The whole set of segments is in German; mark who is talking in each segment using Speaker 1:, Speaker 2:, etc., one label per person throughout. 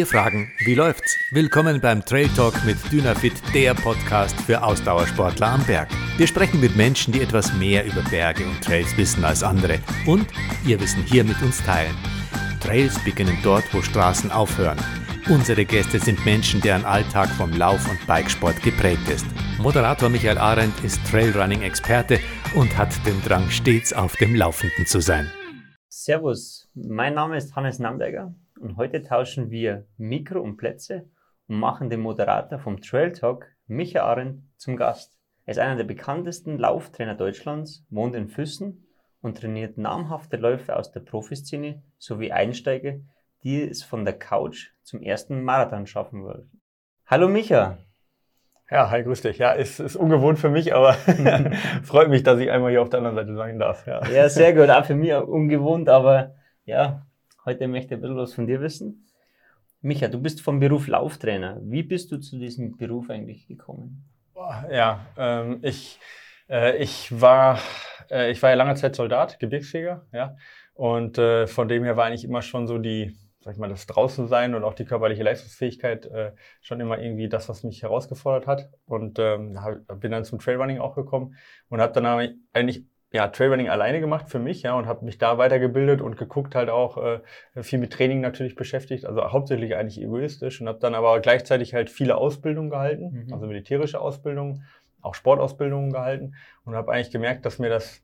Speaker 1: Wir fragen, wie läuft's? Willkommen beim Trail Talk mit Dynafit, der Podcast für Ausdauersportler am Berg. Wir sprechen mit Menschen, die etwas mehr über Berge und Trails wissen als andere und ihr Wissen hier mit uns teilen. Trails beginnen dort, wo Straßen aufhören. Unsere Gäste sind Menschen, deren Alltag vom Lauf- und Bikesport geprägt ist. Moderator Michael Arendt ist Trailrunning-Experte und hat den Drang, stets auf dem Laufenden zu sein.
Speaker 2: Servus, mein Name ist Hannes Namberger und heute tauschen wir Mikro und Plätze und machen den Moderator vom Trail Talk, Michael Arendt, zum Gast. Er ist einer der bekanntesten Lauftrainer Deutschlands, wohnt in Füssen und trainiert namhafte Läufer aus der Profiszene sowie Einsteiger, die es von der Couch zum ersten Marathon schaffen wollen. Hallo Micha.
Speaker 3: Ja, hi, grüß dich. Ja, ist, ist ungewohnt für mich, aber freut mich, dass ich einmal hier auf der anderen Seite sein darf.
Speaker 2: Ja. ja, sehr gut. Auch für mich ungewohnt, aber ja, heute möchte ich ein bisschen was von dir wissen. Micha, du bist vom Beruf Lauftrainer. Wie bist du zu diesem Beruf eigentlich gekommen?
Speaker 3: Ja, ähm, ich, äh, ich, war, äh, ich war ja lange Zeit Soldat, Gebirgsjäger, ja. Und äh, von dem her war eigentlich immer schon so die, sag ich mal, das Draußensein und auch die körperliche Leistungsfähigkeit äh, schon immer irgendwie das, was mich herausgefordert hat. Und ähm, bin dann zum Trailrunning auch gekommen und habe dann eigentlich ja, Trailrunning alleine gemacht für mich, ja, und habe mich da weitergebildet und geguckt halt auch äh, viel mit Training natürlich beschäftigt, also hauptsächlich eigentlich egoistisch und habe dann aber gleichzeitig halt viele Ausbildungen gehalten, mhm. also militärische Ausbildungen, auch Sportausbildungen gehalten und habe eigentlich gemerkt, dass mir das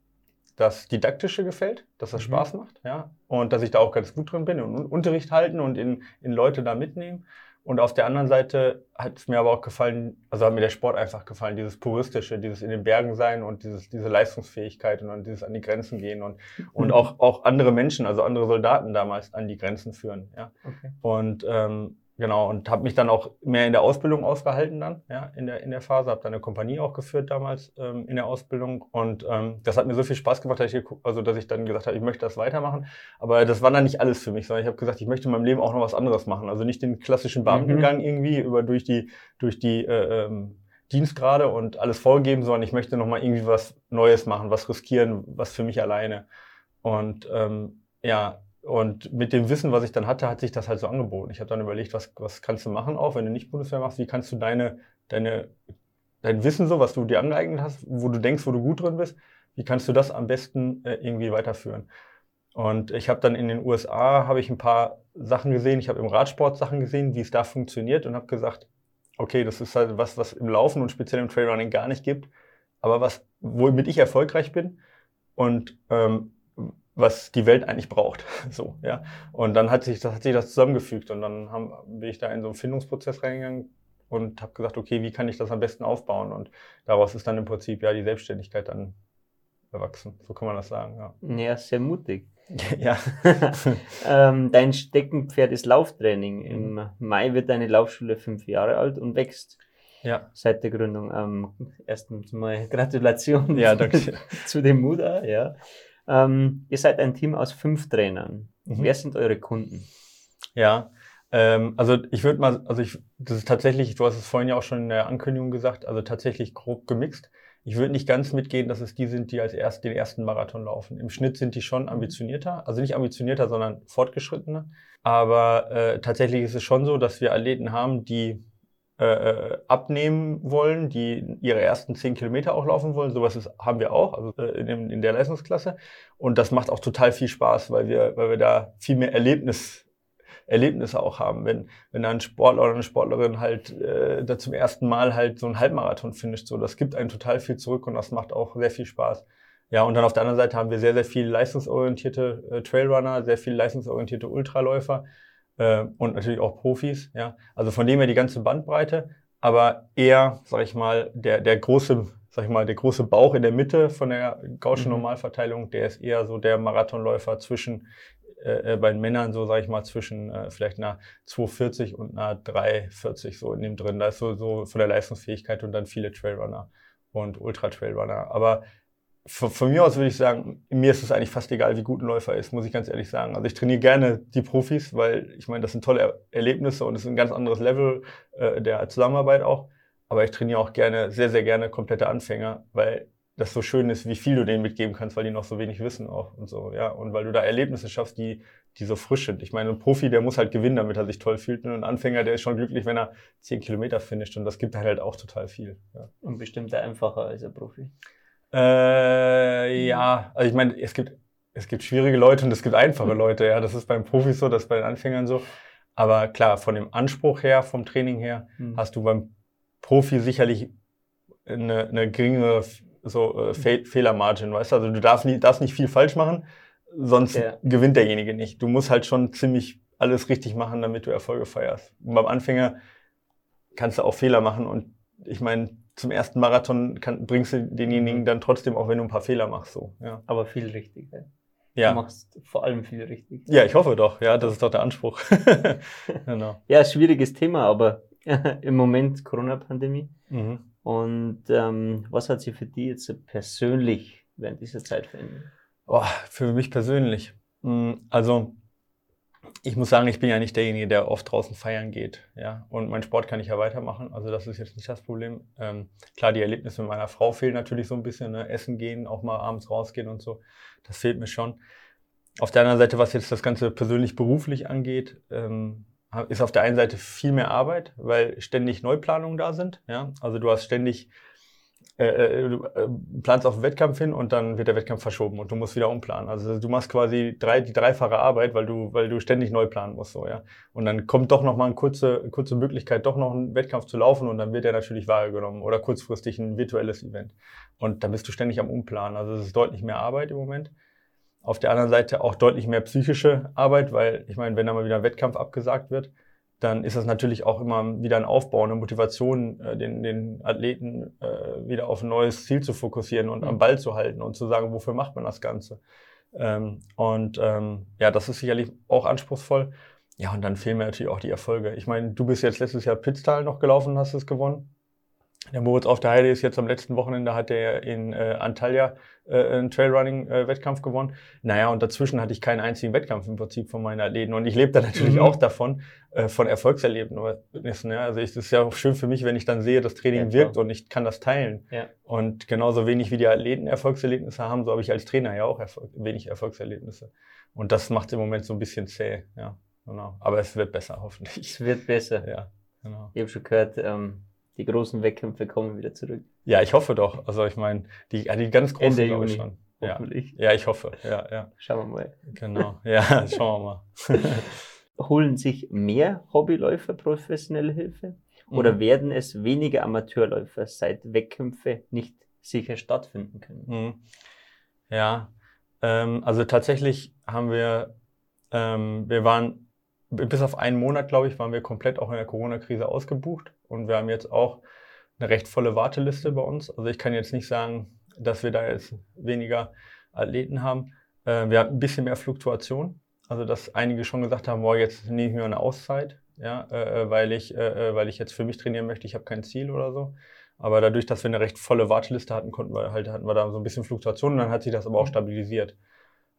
Speaker 3: das Didaktische gefällt, dass das mhm. Spaß macht, ja, und dass ich da auch ganz gut drin bin und Unterricht halten und in, in Leute da mitnehmen. Und auf der anderen Seite hat es mir aber auch gefallen, also hat mir der Sport einfach gefallen, dieses Puristische, dieses in den Bergen sein und dieses, diese Leistungsfähigkeit und dann dieses an die Grenzen gehen und, und mhm. auch, auch andere Menschen, also andere Soldaten damals an die Grenzen führen. Ja. Okay. Und ähm, Genau, und habe mich dann auch mehr in der Ausbildung ausgehalten dann, ja, in der, in der Phase, habe dann eine Kompanie auch geführt damals ähm, in der Ausbildung. Und ähm, das hat mir so viel Spaß gemacht, dass ich, also, dass ich dann gesagt habe, ich möchte das weitermachen, aber das war dann nicht alles für mich, sondern ich habe gesagt, ich möchte in meinem Leben auch noch was anderes machen, also nicht den klassischen Beamtengang mhm. irgendwie über durch die, durch die äh, ähm, Dienstgrade und alles vorgeben, sondern ich möchte noch mal irgendwie was Neues machen, was riskieren, was für mich alleine. Und ähm, ja, und mit dem Wissen, was ich dann hatte, hat sich das halt so angeboten. Ich habe dann überlegt, was, was kannst du machen, auch wenn du nicht Bundeswehr machst, wie kannst du deine, deine, dein Wissen so, was du dir angeeignet hast, wo du denkst, wo du gut drin bist, wie kannst du das am besten äh, irgendwie weiterführen? Und ich habe dann in den USA habe ich ein paar Sachen gesehen, ich habe im Radsport Sachen gesehen, wie es da funktioniert und habe gesagt, okay, das ist halt was, was im Laufen und speziell im Trailrunning gar nicht gibt, aber was, womit ich erfolgreich bin. Und ähm, was die Welt eigentlich braucht. So, ja. Und dann hat sich das, hat sich das zusammengefügt und dann haben, bin ich da in so einen Findungsprozess reingegangen und habe gesagt, okay, wie kann ich das am besten aufbauen? Und daraus ist dann im Prinzip ja die Selbstständigkeit dann erwachsen. So kann man das sagen. Ja,
Speaker 2: ja sehr mutig. ja. ähm, dein Steckenpferd ist Lauftraining. Im mhm. Mai wird deine Laufschule fünf Jahre alt und wächst. Ja. Seit der Gründung. Ähm, erstens mal Gratulation ja, danke. zu dem Muda, ja. Ähm, ihr seid ein Team aus fünf Trainern. Mhm. Wer sind eure Kunden?
Speaker 3: Ja, ähm, also ich würde mal, also ich, das ist tatsächlich, du hast es vorhin ja auch schon in der Ankündigung gesagt, also tatsächlich grob gemixt. Ich würde nicht ganz mitgehen, dass es die sind, die als erst den ersten Marathon laufen. Im Schnitt sind die schon ambitionierter, also nicht ambitionierter, sondern fortgeschrittener. Aber äh, tatsächlich ist es schon so, dass wir Athleten haben, die äh, äh, abnehmen wollen, die ihre ersten zehn Kilometer auch laufen wollen. Sowas ist, haben wir auch, also äh, in, in, der Leistungsklasse. Und das macht auch total viel Spaß, weil wir, weil wir da viel mehr Erlebnis, Erlebnisse auch haben. Wenn, wenn da ein Sportler oder eine Sportlerin halt äh, da zum ersten Mal halt so einen Halbmarathon finisht, so das gibt einen total viel zurück und das macht auch sehr viel Spaß. Ja, und dann auf der anderen Seite haben wir sehr, sehr viel leistungsorientierte äh, Trailrunner, sehr viel leistungsorientierte Ultraläufer äh, und natürlich auch Profis. Ja, also von dem her die ganze Bandbreite, aber eher, sag ich mal, der der große, sag ich mal, der große Bauch in der Mitte von der Gaußschen mhm. Normalverteilung, der ist eher so der Marathonläufer zwischen äh, äh bei den Männern so, sage ich mal, zwischen äh, vielleicht einer 240 und einer 340 so in dem drin. Da ist so, so von der Leistungsfähigkeit und dann viele Trailrunner und Ultra-Trailrunner. Aber von, von, mir aus würde ich sagen, mir ist es eigentlich fast egal, wie gut ein Läufer ist, muss ich ganz ehrlich sagen. Also ich trainiere gerne die Profis, weil ich meine, das sind tolle er Erlebnisse und es ist ein ganz anderes Level äh, der Zusammenarbeit auch. Aber ich trainiere auch gerne, sehr, sehr gerne komplette Anfänger, weil das so schön ist, wie viel du denen mitgeben kannst, weil die noch so wenig wissen auch und so, ja. Und weil du da Erlebnisse schaffst, die, die so frisch sind. Ich meine, ein Profi, der muss halt gewinnen, damit er sich toll fühlt. Und ein Anfänger, der ist schon glücklich, wenn er zehn Kilometer finisht. Und das gibt halt auch total viel. Ja.
Speaker 2: Und bestimmt einfacher als ein Profi.
Speaker 3: Äh, ja, also ich meine, es gibt, es gibt schwierige Leute und es gibt einfache
Speaker 2: Mhm.
Speaker 3: Leute, ja. Das ist beim Profis so, das ist bei den Anfängern so. Aber klar, von dem Anspruch her, vom Training her,
Speaker 2: Mhm.
Speaker 3: hast du beim Profi sicherlich eine, eine geringere so, äh, Fe Fehlermargin, weißt du? Also du darfst, nie, darfst nicht viel falsch machen, sonst
Speaker 2: Ja.
Speaker 3: gewinnt derjenige nicht. Du musst halt schon ziemlich alles richtig machen, damit du Erfolge feierst. Und beim Anfänger kannst du auch Fehler machen und ich meine, zum ersten Marathon kann, bringst du denjenigen dann trotzdem, auch wenn du ein paar Fehler machst, so. Ja,
Speaker 2: Aber viel richtig. Ja. Du machst vor allem viel richtig.
Speaker 3: ja ich hoffe doch. Ja, das ist doch der Anspruch. genau.
Speaker 2: Ja, schwieriges Thema, aber im Moment Corona-Pandemie.
Speaker 3: Mhm.
Speaker 2: Und ähm, was hat sich für dich jetzt persönlich während dieser Zeit verändert?
Speaker 3: Oh, für mich persönlich. Mm, Also, ich muss sagen, ich bin ja nicht derjenige, der oft draußen feiern geht. Ja? Und meinen Sport kann ich ja weitermachen. Also, das ist jetzt nicht das Problem. Ähm, klar, die Erlebnisse mit meiner Frau fehlen natürlich so ein bisschen. Ne? Essen gehen, auch mal abends rausgehen und so. Das fehlt mir schon. Auf der anderen Seite, was jetzt das Ganze persönlich-beruflich angeht, ähm, ist auf der einen Seite viel mehr Arbeit, weil ständig Neuplanungen da sind. Ja? Also, du hast ständig äh, äh, du äh, planst auf den Wettkampf hin und dann wird der Wettkampf verschoben und du musst wieder umplanen. Also du machst quasi drei, die dreifache Arbeit, weil du, weil du ständig neu planen musst, so, ja. Und dann kommt doch noch mal eine kurze, kurze Möglichkeit, doch noch einen Wettkampf zu laufen und dann wird der natürlich wahrgenommen oder kurzfristig ein virtuelles Event. Und dann bist du ständig am Umplanen. Also es ist deutlich mehr Arbeit im Moment. Auf der anderen Seite auch deutlich mehr psychische Arbeit, weil ich meine, wenn da mal wieder ein Wettkampf abgesagt wird, dann ist das natürlich auch immer wieder ein Aufbau, eine Motivation, äh, den, den Athleten äh, wieder auf ein neues Ziel zu fokussieren und
Speaker 2: Mhm.
Speaker 3: am Ball zu halten und zu sagen, wofür macht man das Ganze. Ähm, und ähm, ja, das ist sicherlich auch anspruchsvoll. Ja, und dann fehlen mir natürlich auch die Erfolge. Ich meine, du bist jetzt letztes Jahr Pitztal noch gelaufen und hast es gewonnen. Der Moritz auf der Heide ist jetzt am letzten Wochenende, hat er in äh, Antalya äh, einen Trailrunning-Wettkampf gewonnen. Naja, und dazwischen hatte ich keinen einzigen Wettkampf im Prinzip von meinen Athleten. Und ich lebe da natürlich
Speaker 2: Mhm.
Speaker 3: auch davon, äh, von Erfolgserlebnissen. Ja. Also es ist ja auch schön für mich, wenn ich dann sehe, das Training
Speaker 2: Ja,
Speaker 3: wirkt und ich kann das teilen.
Speaker 2: Ja.
Speaker 3: Und genauso wenig wie die Athleten Erfolgserlebnisse haben, so habe ich als Trainer ja auch Erfolg, wenig Erfolgserlebnisse. Und das macht im Moment so ein bisschen zäh. Ja, genau. Aber es wird besser, hoffentlich.
Speaker 2: Es wird besser.
Speaker 3: Ja, genau.
Speaker 2: Ich habe schon gehört, ähm, die großen Wettkämpfe kommen wieder zurück.
Speaker 3: Ja, ich hoffe doch. Also ich meine, die, ja, die ganz großen
Speaker 2: Ende
Speaker 3: glaube ich
Speaker 2: Juni.
Speaker 3: schon. Ja.
Speaker 2: Hoffentlich.
Speaker 3: ja, ich hoffe. Ja, ja,
Speaker 2: Schauen wir mal.
Speaker 3: genau. Ja, schauen wir mal.
Speaker 2: Holen sich mehr Hobbyläufer professionelle Hilfe? Oder
Speaker 3: Mhm.
Speaker 2: werden es weniger Amateurläufer, seit Wettkämpfe nicht sicher stattfinden können?
Speaker 3: Mhm. Ja, ähm, also tatsächlich haben wir, ähm, wir waren bis auf einen Monat, glaube ich, waren wir komplett auch in der Corona-Krise ausgebucht und wir haben jetzt auch eine recht volle Warteliste bei uns. Also ich kann jetzt nicht sagen, dass wir da jetzt weniger Athleten haben. Äh, wir haben ein bisschen mehr Fluktuation. Also dass einige schon gesagt haben, boah, jetzt nehme ich mir eine Auszeit, ja, äh, weil ich, äh, weil ich jetzt für mich trainieren möchte, ich habe kein Ziel oder so. Aber dadurch, dass wir eine recht volle Warteliste hatten, konnten wir halt, hatten wir da so ein bisschen Fluktuation und dann hat sich das aber auch stabilisiert.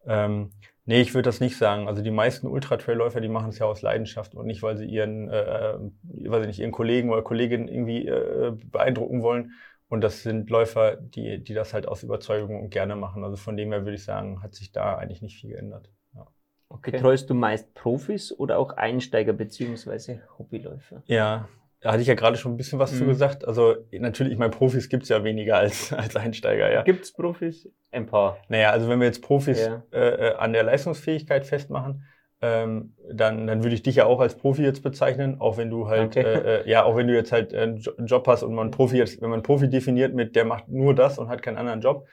Speaker 3: Ähm, nee, ich würde das nicht sagen. Also die meisten Ultra-Trail-Läufer, die machen es ja aus Leidenschaft und nicht, weil sie ihren, äh, äh, weiß ich nicht, ihren Kollegen oder Kolleginnen irgendwie äh, beeindrucken wollen. Und das sind Läufer, die, die das halt aus Überzeugung und gerne machen. Also von dem her würde ich sagen, hat sich da eigentlich nicht viel geändert. Ja.
Speaker 2: Okay. Betreust du meist Profis oder auch Einsteiger bzw. Hobbyläufer?
Speaker 3: Ja, da hatte ich ja gerade schon ein bisschen was zu
Speaker 2: Mhm.
Speaker 3: gesagt. Also natürlich, ich meine, Profis gibt's ja weniger als, als Einsteiger, ja.
Speaker 2: Gibt es Profis? Ein paar.
Speaker 3: Naja, also wenn wir jetzt Profis
Speaker 2: Ja.
Speaker 3: äh, an der Leistungsfähigkeit festmachen, ähm, dann, dann würde ich dich ja auch als Profi jetzt bezeichnen, auch wenn du halt,
Speaker 2: Okay.
Speaker 3: äh, äh, ja, auch wenn du jetzt halt einen Job hast und man Profi jetzt, wenn man Profi definiert mit, der macht nur das und hat keinen anderen Job,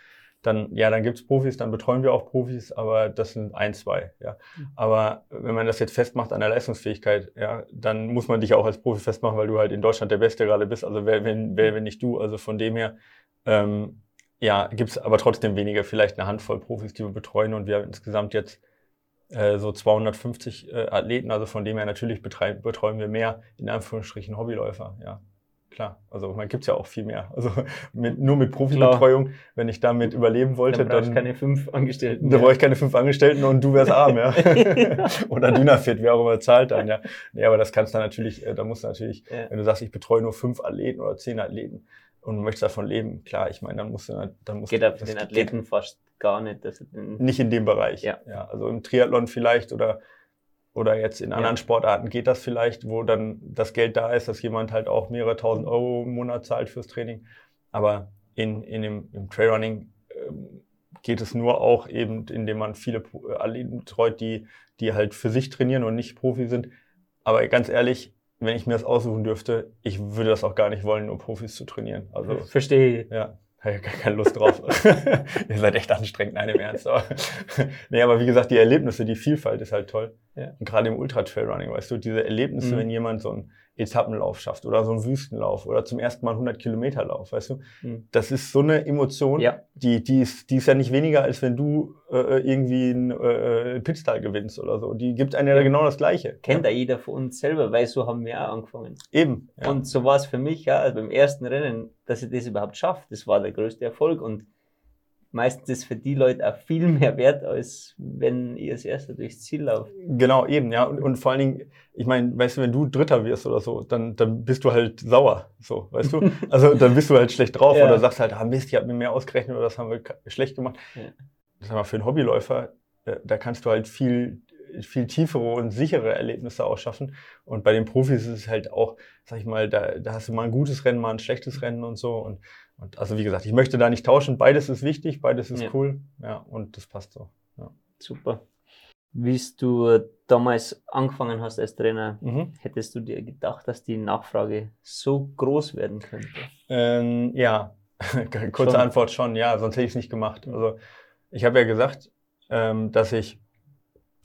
Speaker 3: dann, ja, dann gibt's Profis, dann betreuen wir auch Profis, aber das sind ein, zwei, ja.
Speaker 2: Mhm.
Speaker 3: Aber wenn man das jetzt festmacht an der Leistungsfähigkeit, ja, dann muss man dich auch als Profi festmachen, weil du halt in Deutschland der Beste gerade bist. Also wer, wenn, wer, wenn nicht du, also von dem her, ähm, ja, gibt's aber trotzdem weniger, vielleicht eine Handvoll Profis, die wir betreuen und wir haben insgesamt jetzt äh, so 250 äh, Athleten, also von dem her natürlich betreuen wir mehr, in Anführungsstrichen Hobbyläufer, ja. Klar, also man gibt's ja auch viel mehr. Also mit, nur mit Profibetreuung, wenn ich damit überleben wollte,
Speaker 2: Dann
Speaker 3: dann,
Speaker 2: du keine fünf Angestellten.
Speaker 3: da brauche ich keine fünf Angestellten und du wärst arm, ja. Oder Dynafit, wer auch immer zahlt dann, ja. Nee, aber das kannst du natürlich, äh, da musst du natürlich,
Speaker 2: Ja.
Speaker 3: wenn du sagst, ich betreue nur fünf Athleten oder zehn Athleten, und möchtest davon leben, klar, ich meine, dann musst du, dann musst
Speaker 2: Geht
Speaker 3: du,
Speaker 2: auf den Athleten fast gar nicht. Dass
Speaker 3: nicht in dem Bereich.
Speaker 2: Ja.
Speaker 3: ja. Also im Triathlon vielleicht oder, oder jetzt in anderen
Speaker 2: Ja.
Speaker 3: Sportarten geht das vielleicht, wo dann das Geld da ist, dass jemand halt auch mehrere tausend Euro im Monat zahlt fürs Training. Aber in, in dem, im Trailrunning ähm, geht es nur auch eben, indem man viele äh, Athleten betreut, die, die halt für sich trainieren und nicht Profi sind. Aber ganz ehrlich, wenn ich mir das aussuchen dürfte, ich würde das auch gar nicht wollen, nur Profis zu trainieren. Also
Speaker 2: Verstehe
Speaker 3: ja, habe ich gar keine Lust drauf. Ihr seid echt anstrengend, nein, im Ernst. Aber nee, aber wie gesagt, die Erlebnisse, die Vielfalt ist halt toll.
Speaker 2: Ja.
Speaker 3: Und gerade im Ultra-Trailrunning, weißt du, diese Erlebnisse,
Speaker 2: Mhm.
Speaker 3: wenn jemand so einen Etappenlauf schafft oder so einen Wüstenlauf oder zum ersten Mal 100 Kilometer Lauf, weißt du,
Speaker 2: Mhm.
Speaker 3: das ist so eine Emotion,
Speaker 2: Ja.
Speaker 3: die, die, ist, die ist ja nicht weniger, als wenn du äh, irgendwie einen äh, Pitztal gewinnst oder so. Die gibt einem ja genau das Gleiche.
Speaker 2: Kennt
Speaker 3: ja.
Speaker 2: ja jeder von uns selber, weil so haben wir auch angefangen.
Speaker 3: Eben. Ja.
Speaker 2: Und so war es für mich, ja, also beim ersten Rennen, dass ich das überhaupt schaffe, das war der größte Erfolg und meistens ist für die Leute auch viel mehr wert, als wenn ihr als Erster durchs Ziel lauft.
Speaker 3: Genau, eben, ja. Und, und vor allen Dingen, ich meine, weißt du, wenn du Dritter wirst oder so, dann, dann bist du halt sauer, so, weißt du? Also dann bist du halt schlecht drauf
Speaker 2: Ja.
Speaker 3: oder sagst halt, ah Mist, ich habe mir mehr ausgerechnet oder das haben wir schlecht gemacht.
Speaker 2: Ja.
Speaker 3: Sag mal, für einen Hobbyläufer, äh, da kannst du halt viel, viel tiefere und sichere Erlebnisse auch schaffen. Und bei den Profis ist es halt auch, sag ich mal, da, da hast du mal ein gutes Rennen, mal ein schlechtes Rennen und so. Und, und also wie gesagt, ich möchte da nicht tauschen. Beides ist wichtig, beides ist
Speaker 2: Ja.
Speaker 3: cool. Ja, und das passt so.
Speaker 2: Super. Wie du damals angefangen hast als Trainer,
Speaker 3: Mhm.
Speaker 2: hättest du dir gedacht, dass die Nachfrage so groß werden könnte?
Speaker 3: Ähm, ja, kurze
Speaker 2: Schon.
Speaker 3: Antwort schon, ja, sonst hätte ich es nicht gemacht. Also ich habe ja gesagt, ähm, dass ich,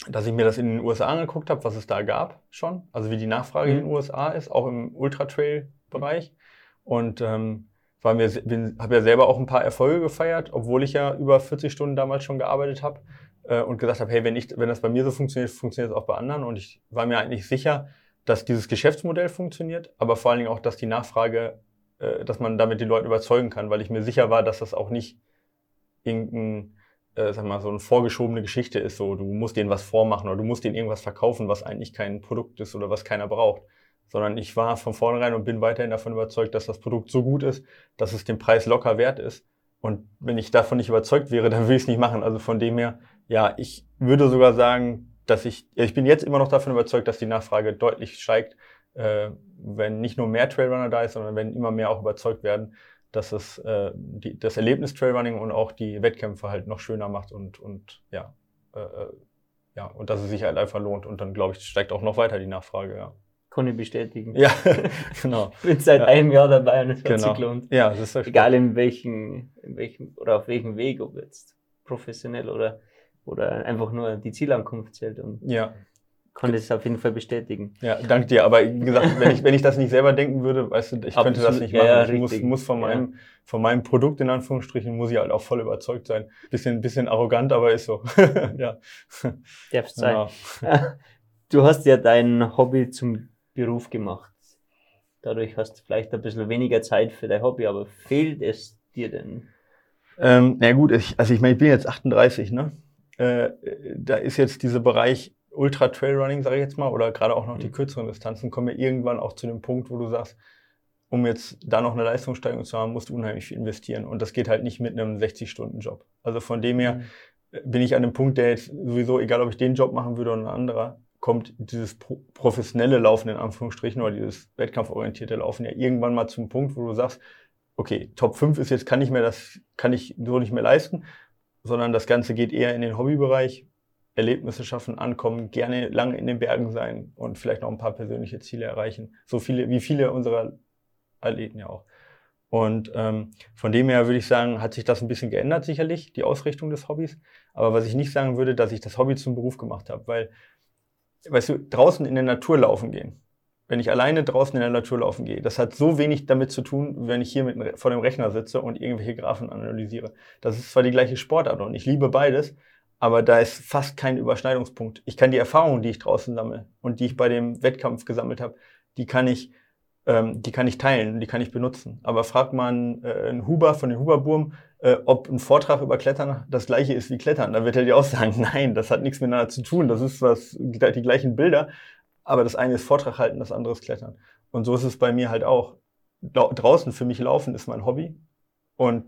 Speaker 3: dass ich mir das in den USA angeguckt habe, was es da gab schon, also wie die Nachfrage
Speaker 2: Mhm.
Speaker 3: in den USA ist, auch im Ultra-Trail-Bereich. Und ähm, war mir, habe ja selber auch ein paar Erfolge gefeiert, obwohl ich ja über 40 Stunden damals schon gearbeitet habe äh, und gesagt habe, hey, wenn, ich, wenn das bei mir so funktioniert, funktioniert es auch bei anderen. Und ich war mir eigentlich sicher, dass dieses Geschäftsmodell funktioniert, aber vor allen Dingen auch, dass die Nachfrage, äh, dass man damit die Leute überzeugen kann, weil ich mir sicher war, dass das auch nicht irgendein, äh, sag mal, so eine vorgeschobene Geschichte ist, so du musst denen was vormachen oder du musst denen irgendwas verkaufen, was eigentlich kein Produkt ist oder was keiner braucht. Sondern ich war von vornherein und bin weiterhin davon überzeugt, dass das Produkt so gut ist, dass es den Preis locker wert ist. Und wenn ich davon nicht überzeugt wäre, dann würde ich es nicht machen. Also von dem her, ja, ich würde sogar sagen, dass ich, ich bin jetzt immer noch davon überzeugt, dass die Nachfrage deutlich steigt, äh, wenn nicht nur mehr Trailrunner da ist, sondern wenn immer mehr auch überzeugt werden, dass es äh, die, das Erlebnis Trailrunning und auch die Wettkämpfe halt noch schöner macht und, und ja, äh, äh, ja, und dass es sich halt einfach lohnt. Und dann, glaube ich, steigt auch noch weiter die Nachfrage, ja.
Speaker 2: Kann ich bestätigen.
Speaker 3: Ja, genau.
Speaker 2: Ich bin seit
Speaker 3: Ja.
Speaker 2: einem Jahr dabei und es hat
Speaker 3: Genau.
Speaker 2: sich gelohnt.
Speaker 3: Ja, das ist ja
Speaker 2: Egal in welchen, in welchem oder auf welchem Weg, ob jetzt professionell oder, oder einfach nur die Zielankunft zählt und
Speaker 3: Ja,
Speaker 2: kann das auf jeden Fall bestätigen.
Speaker 3: ja, danke dir. Aber wie gesagt, wenn ich, wenn ich das nicht selber denken würde, weißt du, ich könnte das
Speaker 2: Absolut.
Speaker 3: nicht
Speaker 2: Ja,
Speaker 3: machen.
Speaker 2: ja,
Speaker 3: ich muss, muss von
Speaker 2: Ja.
Speaker 3: meinem, von meinem Produkt in Anführungsstrichen muss ich halt auch voll überzeugt sein. Bisschen, bisschen arrogant, aber ist so. ja.
Speaker 2: Darfst sein.
Speaker 3: Genau.
Speaker 2: Du hast ja dein Hobby zum Beruf gemacht. Dadurch hast du vielleicht ein bisschen weniger Zeit für dein Hobby, aber fehlt es dir denn?
Speaker 3: Ähm, na gut, ich, also ich meine, ich bin jetzt 38, ne? Äh, da ist jetzt dieser Bereich Ultra Trailrunning, sage ich jetzt mal, oder gerade auch noch die
Speaker 2: Mhm.
Speaker 3: kürzeren Distanzen, kommen wir irgendwann auch zu dem Punkt, wo du sagst, um jetzt da noch eine Leistungssteigerung zu haben, musst du unheimlich viel investieren. Und das geht halt nicht mit einem 60-Stunden-Job. Also von dem her äh, bin ich an dem Punkt, der jetzt sowieso, egal ob ich den Job machen würde oder ein anderer, kommt dieses pro professionelle Laufen in Anführungsstrichen oder dieses wettkampforientierte Laufen ja irgendwann mal zum Punkt, wo du sagst, okay, Top 5 ist jetzt, kann ich mir das, kann ich so nicht mehr leisten, sondern das Ganze geht eher in den Hobbybereich, Erlebnisse schaffen, ankommen, gerne lange in den Bergen sein und vielleicht noch ein paar persönliche Ziele erreichen. So viele, wie viele unserer Athleten ja auch. Und ähm, von dem her würde ich sagen, hat sich das ein bisschen geändert, sicherlich, die Ausrichtung des Hobbys. Aber was ich nicht sagen würde, dass ich das Hobby zum Beruf gemacht habe, weil, weißt du, draußen in der Natur laufen gehen, wenn ich alleine draußen in der Natur laufen gehe, das hat so wenig damit zu tun, wenn ich hier mit, vor dem Rechner sitze und irgendwelche Graphen analysiere. Das ist zwar die gleiche Sportart und ich liebe beides, aber da ist fast kein Überschneidungspunkt. Ich kann die Erfahrungen, die ich draußen sammle und die ich bei dem Wettkampf gesammelt habe, die kann ich, ähm, die kann ich teilen, die kann ich benutzen. Aber fragt man äh, einen Huber von den Huberburm, äh, ob ein Vortrag über Klettern das gleiche ist wie Klettern, dann wird er dir auch sagen, nein, das hat nichts miteinander zu tun, das ist was, die gleichen Bilder, aber das eine ist Vortrag halten, das andere ist Klettern. Und so ist es bei mir halt auch. draußen für mich laufen ist mein Hobby und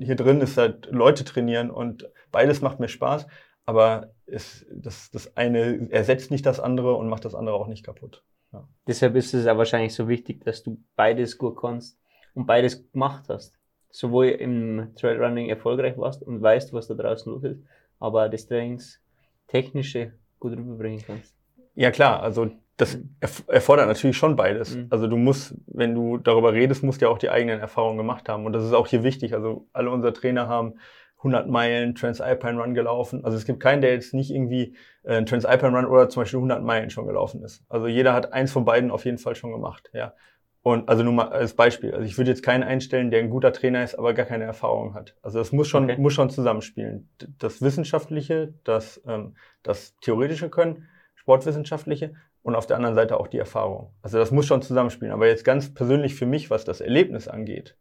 Speaker 3: hier drin ist halt Leute trainieren und beides macht mir Spaß, aber es, das, das eine ersetzt nicht das andere und macht das andere auch nicht kaputt.
Speaker 2: Ja. Deshalb ist es ja wahrscheinlich so wichtig, dass du beides gut kannst und beides gemacht hast. Sowohl im Trailrunning erfolgreich warst und weißt, was da draußen los ist, aber das Trainings technische gut rüberbringen kannst.
Speaker 3: Ja klar, also das erfordert natürlich schon beides. Mhm. Also du musst, wenn du darüber redest, musst ja auch die eigenen Erfahrungen gemacht haben. Und das ist auch hier wichtig. Also alle unsere Trainer haben 100 Meilen Transalpine Run gelaufen. Also es gibt keinen, der jetzt nicht irgendwie äh, einen Transalpine Run oder zum Beispiel 100 Meilen schon gelaufen ist. Also jeder hat eins von beiden auf jeden Fall schon gemacht. Ja. Und also nur mal als Beispiel. Also ich würde jetzt keinen einstellen, der ein guter Trainer ist, aber gar keine Erfahrung hat. Also das muss schon, okay. muss schon zusammenspielen. Das Wissenschaftliche, das, ähm, das theoretische Können, Sportwissenschaftliche und auf der anderen Seite auch die Erfahrung. Also das muss schon zusammenspielen. Aber jetzt ganz persönlich für mich, was das Erlebnis angeht,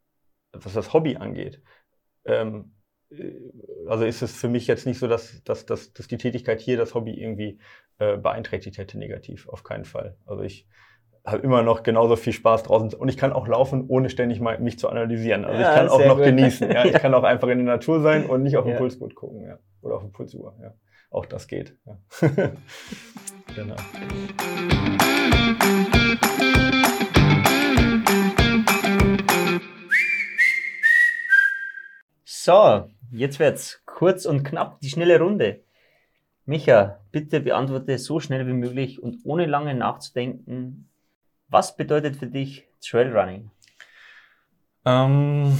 Speaker 3: was das Hobby angeht, ähm, äh, also ist es für mich jetzt nicht so, dass, dass, dass, dass die Tätigkeit hier das Hobby irgendwie äh, beeinträchtigt hätte negativ. Auf keinen Fall. Also ich habe immer noch genauso viel Spaß draußen und ich kann auch laufen, ohne ständig mal mich zu analysieren. Also ja, ich kann auch noch gut. genießen. Ja. Ich kann auch einfach in der Natur sein und nicht auf den ja. Pulsgurt gucken. Ja. Oder auf den Pulsuhr. Ja. Auch das geht. Ja. genau.
Speaker 2: So, jetzt wird's kurz und knapp, die schnelle Runde. Micha, bitte beantworte so schnell wie möglich und ohne lange nachzudenken, was bedeutet für dich Trailrunning?
Speaker 3: Ähm,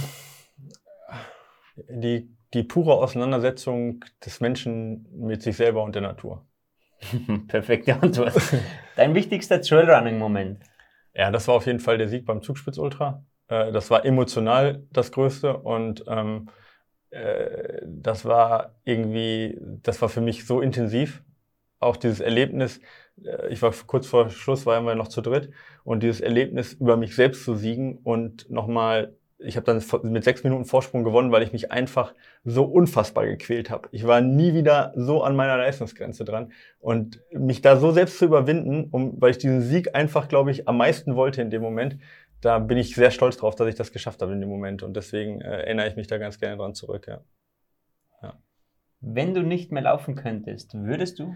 Speaker 3: die, die pure Auseinandersetzung des Menschen mit sich selber und der Natur.
Speaker 2: Perfekte Antwort. Dein wichtigster Trailrunning-Moment?
Speaker 3: Ja, das war auf jeden Fall der Sieg beim Zugspitz Ultra. Äh, das war emotional das Größte und ähm, äh, das war irgendwie, das war für mich so intensiv. Auch dieses Erlebnis, äh, ich war kurz vor Schluss, waren wir noch zu dritt und dieses Erlebnis über mich selbst zu siegen und nochmal, ich habe dann mit sechs Minuten Vorsprung gewonnen, weil ich mich einfach so unfassbar gequält habe. Ich war nie wieder so an meiner Leistungsgrenze dran und mich da so selbst zu überwinden, um, weil ich diesen Sieg einfach, glaube ich, am meisten wollte in dem Moment, da bin ich sehr stolz drauf, dass ich das geschafft habe in dem Moment. Und deswegen äh, erinnere ich mich da ganz gerne dran zurück, ja.
Speaker 2: ja. Wenn du nicht mehr laufen könntest, würdest du?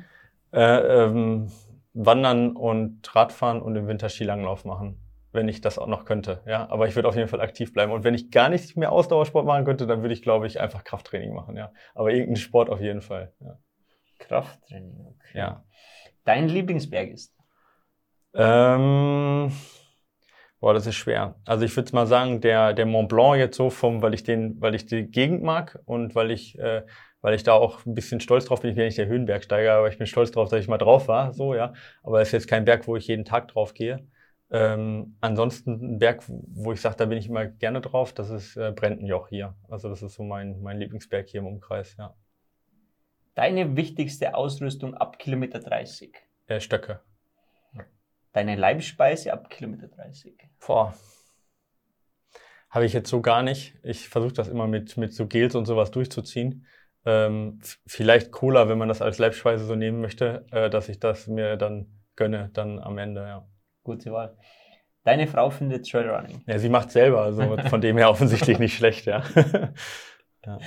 Speaker 3: Äh, ähm, wandern und Radfahren und im Winter Skilanglauf machen, wenn ich das auch noch könnte. Ja, aber ich würde auf jeden Fall aktiv bleiben. Und wenn ich gar nicht mehr Ausdauersport machen könnte, dann würde ich, glaube ich, einfach Krafttraining machen. Ja, aber irgendeinen Sport auf jeden Fall. Ja.
Speaker 2: Krafttraining. Okay.
Speaker 3: Ja.
Speaker 2: Dein Lieblingsberg ist?
Speaker 3: Ähm, Boah, das ist schwer. Also ich würde mal sagen, der, der Mont Blanc jetzt so vom, weil ich den, weil ich die Gegend mag und weil ich, äh, weil ich da auch ein bisschen stolz drauf bin. Ich bin nicht der Höhenbergsteiger, aber ich bin stolz drauf, dass ich mal drauf war, so, ja. Aber es ist jetzt kein Berg, wo ich jeden Tag drauf gehe. Ähm, ansonsten ein Berg, wo ich sage, da bin ich immer gerne drauf, das ist äh, Brentenjoch hier. Also das ist so mein, mein Lieblingsberg hier im Umkreis, ja.
Speaker 2: Deine wichtigste Ausrüstung ab Kilometer 30?
Speaker 3: Äh, Stöcke
Speaker 2: deine Leibspeise ab Kilometer 30?
Speaker 3: Boah. Habe ich jetzt so gar nicht. Ich versuche das immer mit, mit so Gels und sowas durchzuziehen. Ähm, vielleicht Cola, wenn man das als Leibspeise so nehmen möchte, äh, dass ich das mir dann gönne, dann am Ende, ja.
Speaker 2: Gute Wahl. Deine Frau findet Trailrunning.
Speaker 3: Ja, sie macht selber, also von dem her offensichtlich nicht schlecht, ja.
Speaker 2: ja.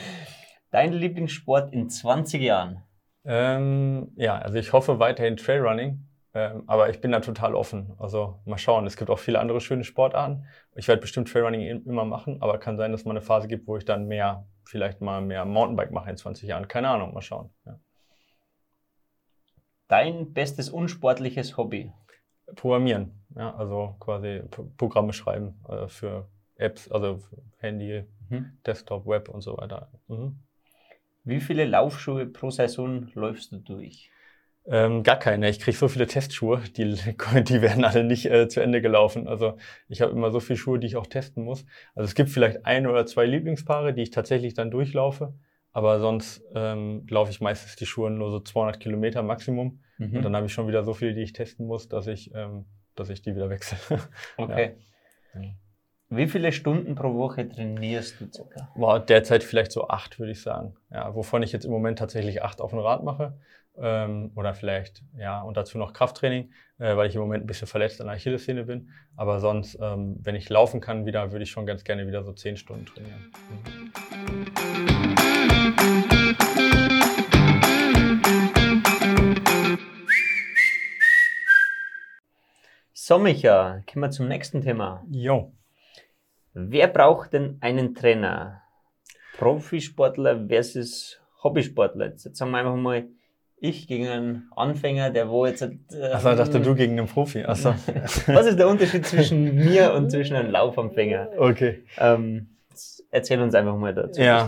Speaker 2: Dein Lieblingssport in 20 Jahren?
Speaker 3: Ähm, ja, also ich hoffe weiterhin Trailrunning. Ähm, aber ich bin da total offen. Also mal schauen. Es gibt auch viele andere schöne Sportarten. Ich werde bestimmt Trailrunning immer machen, aber kann sein, dass es mal eine Phase gibt, wo ich dann mehr, vielleicht mal mehr Mountainbike mache in 20 Jahren. Keine Ahnung, mal schauen. Ja.
Speaker 2: Dein bestes unsportliches Hobby?
Speaker 3: Programmieren. Ja, also quasi Programme schreiben äh, für Apps, also Handy, mhm. Desktop, Web und so weiter. Mhm.
Speaker 2: Wie viele Laufschuhe pro Saison läufst du durch?
Speaker 3: Ähm, gar keine. Ich kriege so viele Testschuhe, die, die werden alle nicht äh, zu Ende gelaufen. Also ich habe immer so viele Schuhe, die ich auch testen muss. Also es gibt vielleicht ein oder zwei Lieblingspaare, die ich tatsächlich dann durchlaufe. Aber sonst ähm, laufe ich meistens die Schuhe nur so 200 Kilometer Maximum. Mhm. Und dann habe ich schon wieder so viele, die ich testen muss, dass ich, ähm, dass ich die wieder wechsle.
Speaker 2: Okay. Ja. Wie viele Stunden pro Woche trainierst du circa?
Speaker 3: War derzeit vielleicht so acht, würde ich sagen. Ja, wovon ich jetzt im Moment tatsächlich acht auf dem Rad mache. Ähm, oder vielleicht, ja, und dazu noch Krafttraining, äh, weil ich im Moment ein bisschen verletzt an der Achillessehne bin. Aber sonst, ähm, wenn ich laufen kann wieder, würde ich schon ganz gerne wieder so zehn Stunden trainieren.
Speaker 2: So, Micha, kommen wir zum nächsten Thema.
Speaker 3: Jo.
Speaker 2: Wer braucht denn einen Trainer? Profisportler versus Hobbysportler. Jetzt sagen wir einfach mal, ich gegen einen Anfänger, der wo jetzt. Äh,
Speaker 3: Achso, ich dachte du gegen einen Profi. Achso.
Speaker 2: Was ist der Unterschied zwischen mir und zwischen einem Laufanfänger?
Speaker 3: Okay.
Speaker 2: Ähm, erzähl uns einfach mal dazu.
Speaker 3: Ja.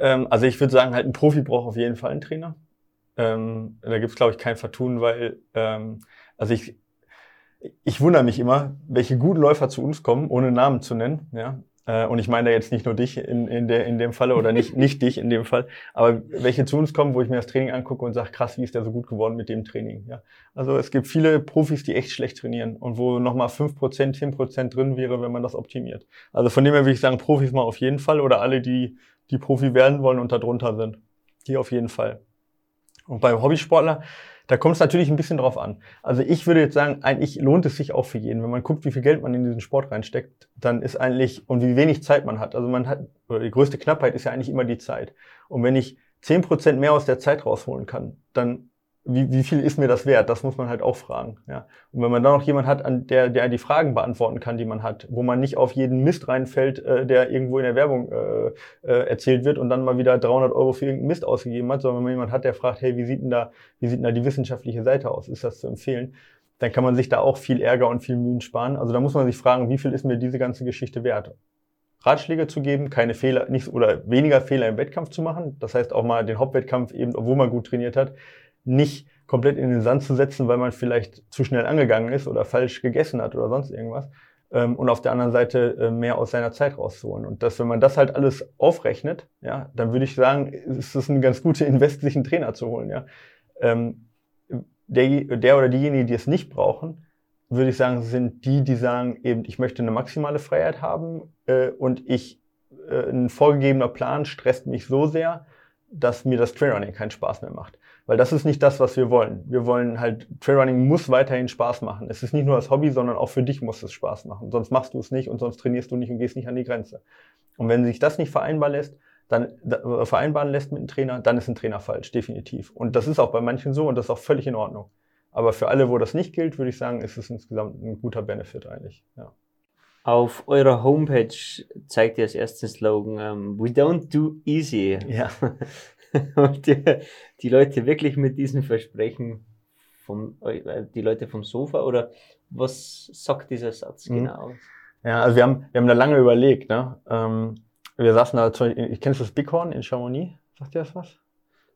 Speaker 3: Ähm, also ich würde sagen, halt ein Profi braucht auf jeden Fall einen Trainer. Ähm, da gibt's glaube ich, kein Vertun, weil, ähm, also ich, ich wundere mich immer, welche guten Läufer zu uns kommen, ohne Namen zu nennen. Ja? Äh, und ich meine da jetzt nicht nur dich in, in, der, in dem Falle oder nicht, nicht dich in dem Fall, aber welche zu uns kommen, wo ich mir das Training angucke und sage, krass, wie ist der so gut geworden mit dem Training. Ja? Also es gibt viele Profis, die echt schlecht trainieren und wo nochmal 5%, 10% drin wäre, wenn man das optimiert. Also von dem her würde ich sagen, Profis mal auf jeden Fall oder alle, die, die Profi werden wollen und darunter sind. Die auf jeden Fall. Und beim Hobbysportler, da kommt es natürlich ein bisschen drauf an. Also ich würde jetzt sagen, eigentlich lohnt es sich auch für jeden. Wenn man guckt, wie viel Geld man in diesen Sport reinsteckt, dann ist eigentlich, und wie wenig Zeit man hat. Also man hat, oder die größte Knappheit ist ja eigentlich immer die Zeit. Und wenn ich zehn Prozent mehr aus der Zeit rausholen kann, dann wie, wie viel ist mir das wert? Das muss man halt auch fragen. Ja. Und wenn man dann noch jemand hat, an der, der die Fragen beantworten kann, die man hat, wo man nicht auf jeden Mist reinfällt, äh, der irgendwo in der Werbung äh, äh, erzählt wird und dann mal wieder 300 Euro für irgendeinen Mist ausgegeben hat, sondern wenn man jemand hat, der fragt, hey, wie sieht denn da, wie sieht denn da die wissenschaftliche Seite aus? Ist das zu empfehlen? Dann kann man sich da auch viel Ärger und viel Mühen sparen. Also da muss man sich fragen, wie viel ist mir diese ganze Geschichte wert? Ratschläge zu geben, keine Fehler, nicht oder weniger Fehler im Wettkampf zu machen. Das heißt auch mal den Hauptwettkampf eben, obwohl man gut trainiert hat, nicht komplett in den Sand zu setzen, weil man vielleicht zu schnell angegangen ist oder falsch gegessen hat oder sonst irgendwas. Ähm, und auf der anderen Seite äh, mehr aus seiner Zeit rauszuholen. Und das, wenn man das halt alles aufrechnet, ja, dann würde ich sagen, ist es eine ganz gute Invest, sich einen Trainer zu holen. Ja. Ähm, der, der oder diejenigen, die es nicht brauchen, würde ich sagen, sind die, die sagen, eben, ich möchte eine maximale Freiheit haben äh, und ich, äh, ein vorgegebener Plan stresst mich so sehr, dass mir das Trailrunning keinen Spaß mehr macht. Weil das ist nicht das, was wir wollen. Wir wollen halt, Trailrunning muss weiterhin Spaß machen. Es ist nicht nur das Hobby, sondern auch für dich muss es Spaß machen. Sonst machst du es nicht und sonst trainierst du nicht und gehst nicht an die Grenze. Und wenn sich das nicht vereinbar lässt, dann äh, vereinbaren lässt mit einem Trainer, dann ist ein Trainer falsch, definitiv. Und das ist auch bei manchen so und das ist auch völlig in Ordnung. Aber für alle, wo das nicht gilt, würde ich sagen, ist es insgesamt ein guter Benefit eigentlich. Ja.
Speaker 2: Auf eurer Homepage zeigt ihr als erstes Slogan, um, we don't do easy.
Speaker 3: Ja.
Speaker 2: und die, die, Leute wirklich mit diesem Versprechen vom, äh, die Leute vom Sofa oder was sagt dieser Satz mhm. genau?
Speaker 3: Ja, also wir haben, wir haben da lange überlegt, ne? Ähm, wir saßen da, ich kennst du das Bighorn in Chamonix? Sagt ihr das was?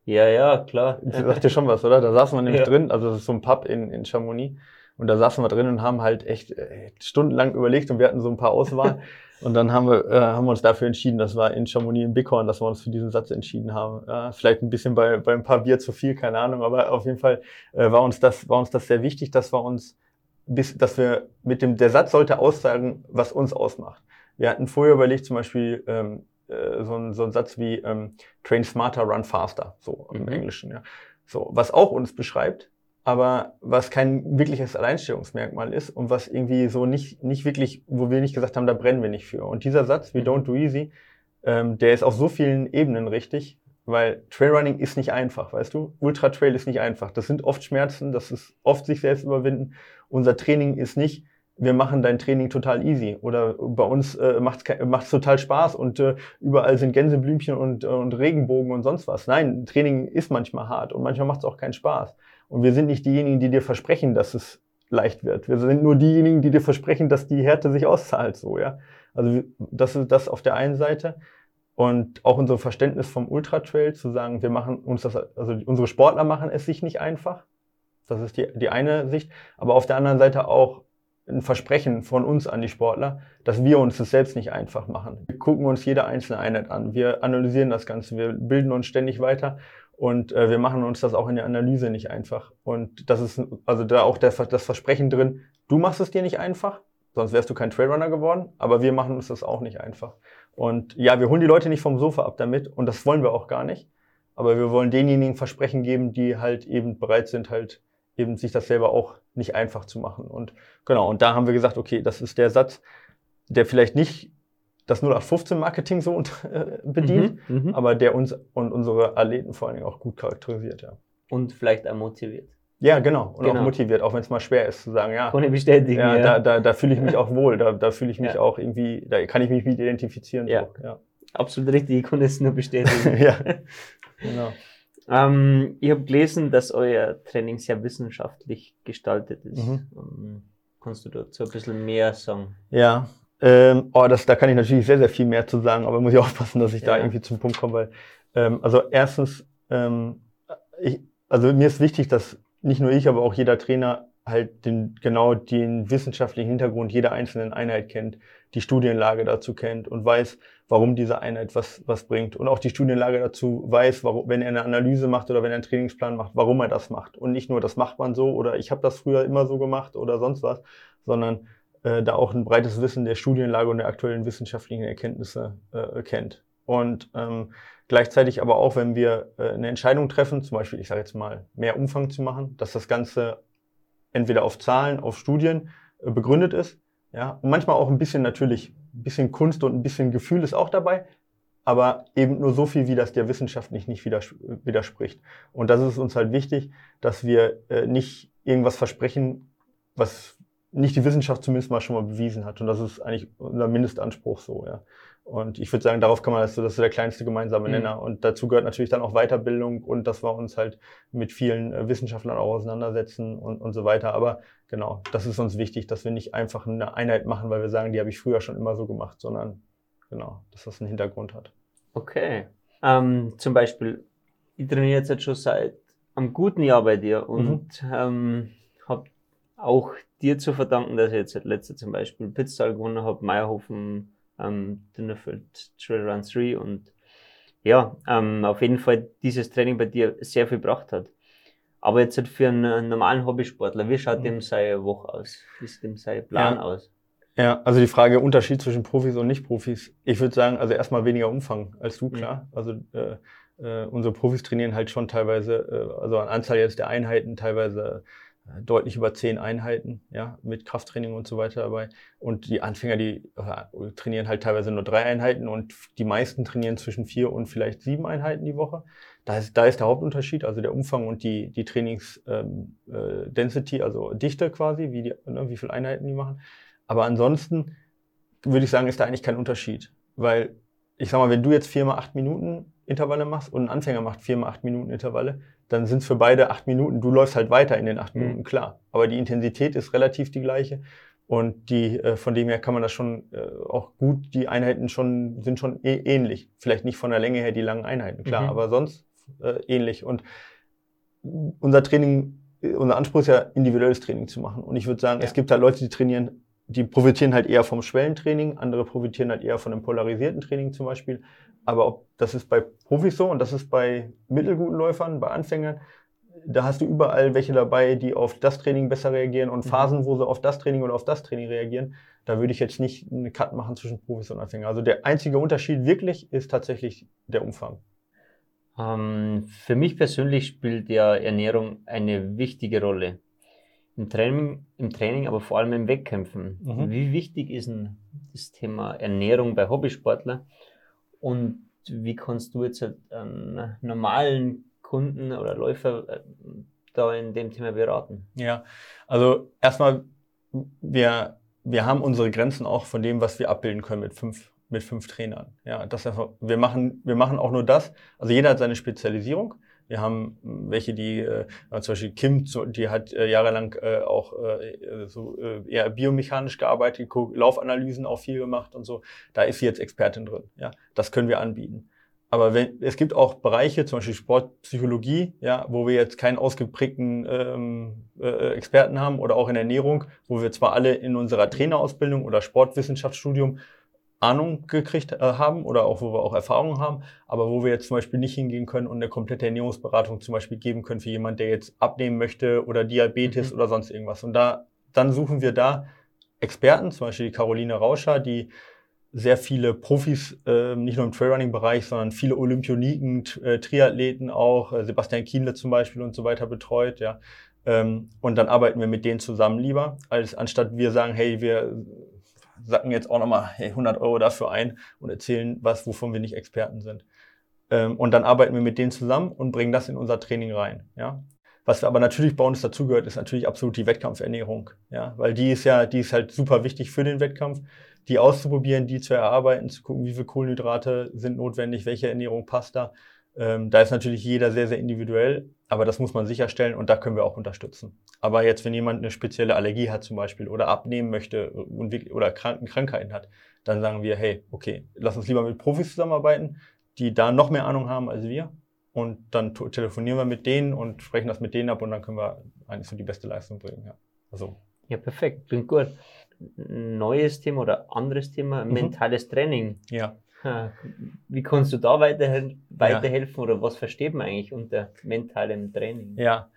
Speaker 2: Ja, ja, klar.
Speaker 3: Sagt dir schon was, oder? Da saßen wir nämlich ja. drin, also das ist so ein Pub in, in Chamonix. Und da saßen wir drin und haben halt echt äh, stundenlang überlegt und wir hatten so ein paar Auswahl. Und dann haben wir, äh, haben wir uns dafür entschieden, das war in Chamonix im Bighorn, dass wir uns für diesen Satz entschieden haben. Ja, vielleicht ein bisschen bei, bei ein paar Bier zu viel, keine Ahnung, aber auf jeden Fall äh, war uns das, war uns das sehr wichtig, dass wir uns, bis, dass wir mit dem, der Satz sollte aussagen, was uns ausmacht. Wir hatten vorher überlegt, zum Beispiel ähm, äh, so, ein, so ein Satz wie ähm, Train smarter, run faster, so im mhm. Englischen. Ja. So, was auch uns beschreibt, aber was kein wirkliches Alleinstellungsmerkmal ist und was irgendwie so nicht, nicht wirklich, wo wir nicht gesagt haben, da brennen wir nicht für. Und dieser Satz, we mhm. don't do easy, ähm, der ist auf so vielen Ebenen richtig, weil Trailrunning ist nicht einfach, weißt du? Ultra Trail ist nicht einfach. Das sind oft Schmerzen, das ist oft sich selbst überwinden. Unser Training ist nicht, wir machen dein Training total easy oder bei uns äh, macht es total Spaß und äh, überall sind Gänseblümchen und, äh, und Regenbogen und sonst was. Nein, Training ist manchmal hart und manchmal macht es auch keinen Spaß. Und wir sind nicht diejenigen, die dir versprechen, dass es leicht wird. Wir sind nur diejenigen, die dir versprechen, dass die Härte sich auszahlt, so, ja. Also, das ist das auf der einen Seite. Und auch unser Verständnis vom Ultratrail zu sagen, wir machen uns das, also unsere Sportler machen es sich nicht einfach. Das ist die, die eine Sicht. Aber auf der anderen Seite auch ein Versprechen von uns an die Sportler, dass wir uns das selbst nicht einfach machen. Wir gucken uns jede einzelne Einheit an. Wir analysieren das Ganze. Wir bilden uns ständig weiter und äh, wir machen uns das auch in der Analyse nicht einfach. Und das ist also da auch der, das Versprechen drin, du machst es dir nicht einfach, sonst wärst du kein Trailrunner geworden, aber wir machen uns das auch nicht einfach. Und ja, wir holen die Leute nicht vom Sofa ab damit und das wollen wir auch gar nicht. Aber wir wollen denjenigen Versprechen geben, die halt eben bereit sind, halt eben sich das selber auch nicht einfach zu machen. Und genau, und da haben wir gesagt, okay, das ist der Satz, der vielleicht nicht das 0815 Marketing so äh, bedient, mhm, mhm, aber der uns und unsere Athleten vor allen Dingen auch gut charakterisiert, ja.
Speaker 2: Und vielleicht auch motiviert.
Speaker 3: Ja, genau. Und genau. auch motiviert, auch wenn es mal schwer ist zu sagen, ja.
Speaker 2: Ohne bestätigen.
Speaker 3: Ja, ja. da, da, da fühle ich mich auch wohl, da, da fühle ich mich ja. auch irgendwie, da kann ich mich mit identifizieren.
Speaker 2: Ja.
Speaker 3: So. ja.
Speaker 2: Absolut richtig, ich kann es nur bestätigen.
Speaker 3: ja, genau.
Speaker 2: Ähm, ich habe gelesen, dass euer Training sehr wissenschaftlich gestaltet ist. Mhm. Ähm, kannst du dazu ein bisschen mehr sagen?
Speaker 3: Ja, ähm, oh, das, da kann ich natürlich sehr, sehr viel mehr zu sagen, aber muss ich aufpassen, dass ich ja. da irgendwie zum Punkt komme, weil, ähm, also erstens, ähm, ich, also mir ist wichtig, dass nicht nur ich, aber auch jeder Trainer halt den, genau den wissenschaftlichen Hintergrund jeder einzelnen Einheit kennt, die Studienlage dazu kennt und weiß, warum diese Einheit was, was bringt. Und auch die Studienlage dazu weiß, warum, wenn er eine Analyse macht oder wenn er einen Trainingsplan macht, warum er das macht. Und nicht nur, das macht man so oder ich habe das früher immer so gemacht oder sonst was, sondern äh, da auch ein breites Wissen der Studienlage und der aktuellen wissenschaftlichen Erkenntnisse äh, kennt. Und ähm, gleichzeitig aber auch, wenn wir äh, eine Entscheidung treffen, zum Beispiel, ich sage jetzt mal, mehr Umfang zu machen, dass das Ganze entweder auf Zahlen, auf Studien äh, begründet ist, ja, und manchmal auch ein bisschen natürlich, ein bisschen Kunst und ein bisschen Gefühl ist auch dabei, aber eben nur so viel, wie das der Wissenschaft nicht, nicht widerspricht. Und das ist uns halt wichtig, dass wir äh, nicht irgendwas versprechen, was nicht die Wissenschaft zumindest mal schon mal bewiesen hat. Und das ist eigentlich unser Mindestanspruch so, ja. Und ich würde sagen, darauf kann man, das, das ist der kleinste gemeinsame mhm. Nenner. Mhm. Und dazu gehört natürlich dann auch Weiterbildung und dass wir uns halt mit vielen äh, Wissenschaftlern auch auseinandersetzen und, und so weiter. Aber genau, das ist uns wichtig, dass wir nicht einfach eine Einheit machen, weil wir sagen, die habe ich früher schon immer so gemacht, sondern genau, dass das einen Hintergrund hat.
Speaker 2: Okay. Ähm, zum Beispiel, ich trainiere jetzt, schon seit einem guten Jahr bei dir und mhm. ähm, auch dir zu verdanken, dass ich jetzt seit letzter zum Beispiel Pitztal gewonnen habe, Meierhofen, ähm, Dünnerfeld Trail Run 3 und ja, ähm, auf jeden Fall dieses Training bei dir sehr viel gebracht hat. Aber jetzt halt für einen normalen Hobbysportler, wie schaut mhm. dem seine Woche aus? Wie sieht dem sein Plan
Speaker 3: ja.
Speaker 2: aus?
Speaker 3: Ja, also die Frage Unterschied zwischen Profis und Nicht-Profis. Ich würde sagen, also erstmal weniger Umfang als du, klar. Mhm. Also äh, äh, unsere Profis trainieren halt schon teilweise, äh, also an Anzahl jetzt der Einheiten teilweise deutlich über zehn Einheiten, ja, mit Krafttraining und so weiter dabei. Und die Anfänger, die trainieren halt teilweise nur drei Einheiten und die meisten trainieren zwischen vier und vielleicht sieben Einheiten die Woche. Da ist, da ist der Hauptunterschied, also der Umfang und die, die Trainings-Density, ähm, äh, also Dichte quasi, wie, die, ne, wie viele Einheiten die machen. Aber ansonsten würde ich sagen, ist da eigentlich kein Unterschied. Weil, ich sag mal, wenn du jetzt viermal acht Minuten Intervalle machst und ein Anfänger macht viermal acht Minuten Intervalle, dann sind es für beide acht Minuten. Du läufst halt weiter in den acht mhm. Minuten, klar. Aber die Intensität ist relativ die gleiche. Und die, äh, von dem her kann man das schon äh, auch gut, die Einheiten schon, sind schon eh ähnlich. Vielleicht nicht von der Länge her die langen Einheiten, klar, mhm. aber sonst äh, ähnlich. Und unser Training, unser Anspruch ist ja, individuelles Training zu machen. Und ich würde sagen, ja. es gibt halt Leute, die trainieren, die profitieren halt eher vom Schwellentraining, andere profitieren halt eher von dem polarisierten Training zum Beispiel. Aber ob, das ist bei Profis so und das ist bei mittelguten Läufern, bei Anfängern, da hast du überall welche dabei, die auf das Training besser reagieren und mhm. Phasen, wo sie auf das Training oder auf das Training reagieren. Da würde ich jetzt nicht einen Cut machen zwischen Profis und Anfängern. Also der einzige Unterschied wirklich ist tatsächlich der Umfang.
Speaker 2: Ähm, für mich persönlich spielt ja Ernährung eine wichtige Rolle. Im Training, im Training aber vor allem im Wettkämpfen. Mhm. Wie wichtig ist denn das Thema Ernährung bei Hobbysportlern? Und wie kannst du jetzt einen normalen Kunden oder Läufer äh, da in dem Thema beraten?
Speaker 3: Ja, also erstmal, wir, wir haben unsere Grenzen auch von dem, was wir abbilden können mit fünf, mit fünf Trainern. Ja, das einfach, wir machen, wir machen auch nur das. Also jeder hat seine Spezialisierung. Wir haben welche, die, äh, zum Beispiel Kim, die hat äh, jahrelang äh, auch äh, so äh, eher biomechanisch gearbeitet, Laufanalysen auch viel gemacht und so. Da ist sie jetzt Expertin drin. Ja, das können wir anbieten. Aber wenn, es gibt auch Bereiche, zum Beispiel Sportpsychologie, ja, wo wir jetzt keinen ausgeprägten ähm, äh, Experten haben oder auch in Ernährung, wo wir zwar alle in unserer Trainerausbildung oder Sportwissenschaftsstudium Ahnung gekriegt äh, haben oder auch wo wir auch Erfahrungen haben, aber wo wir jetzt zum Beispiel nicht hingehen können und eine komplette Ernährungsberatung zum Beispiel geben können für jemanden, der jetzt abnehmen möchte oder Diabetes mhm. oder sonst irgendwas. Und da dann suchen wir da Experten, zum Beispiel die Caroline Rauscher, die sehr viele Profis, äh, nicht nur im Trailrunning-Bereich, sondern viele Olympioniken, äh, Triathleten auch, äh, Sebastian Kienle zum Beispiel und so weiter betreut, ja. Ähm, und dann arbeiten wir mit denen zusammen lieber, als anstatt wir sagen, hey, wir sacken jetzt auch nochmal hey, 100 Euro dafür ein und erzählen was, wovon wir nicht Experten sind. Ähm, und dann arbeiten wir mit denen zusammen und bringen das in unser Training rein, ja. Was aber natürlich bei uns dazugehört, ist natürlich absolut die Wettkampfernährung, ja, weil die ist ja, die ist halt super wichtig für den Wettkampf die auszuprobieren, die zu erarbeiten, zu gucken, wie viele Kohlenhydrate sind notwendig, welche Ernährung passt da. Ähm, da ist natürlich jeder sehr, sehr individuell, aber das muss man sicherstellen und da können wir auch unterstützen. Aber jetzt, wenn jemand eine spezielle Allergie hat zum Beispiel oder abnehmen möchte oder Kranken Krankheiten hat, dann sagen wir, hey, okay, lass uns lieber mit Profis zusammenarbeiten, die da noch mehr Ahnung haben als wir. Und dann telefonieren wir mit denen und sprechen das mit denen ab und dann können wir eigentlich so die beste Leistung bringen. Ja,
Speaker 2: also. ja perfekt, klingt gut neues Thema oder anderes Thema, mhm. mentales Training.
Speaker 3: Ja.
Speaker 2: Wie kannst du da weiterhelfen, weiterhelfen ja. oder was versteht man eigentlich unter mentalem Training?
Speaker 3: Ja,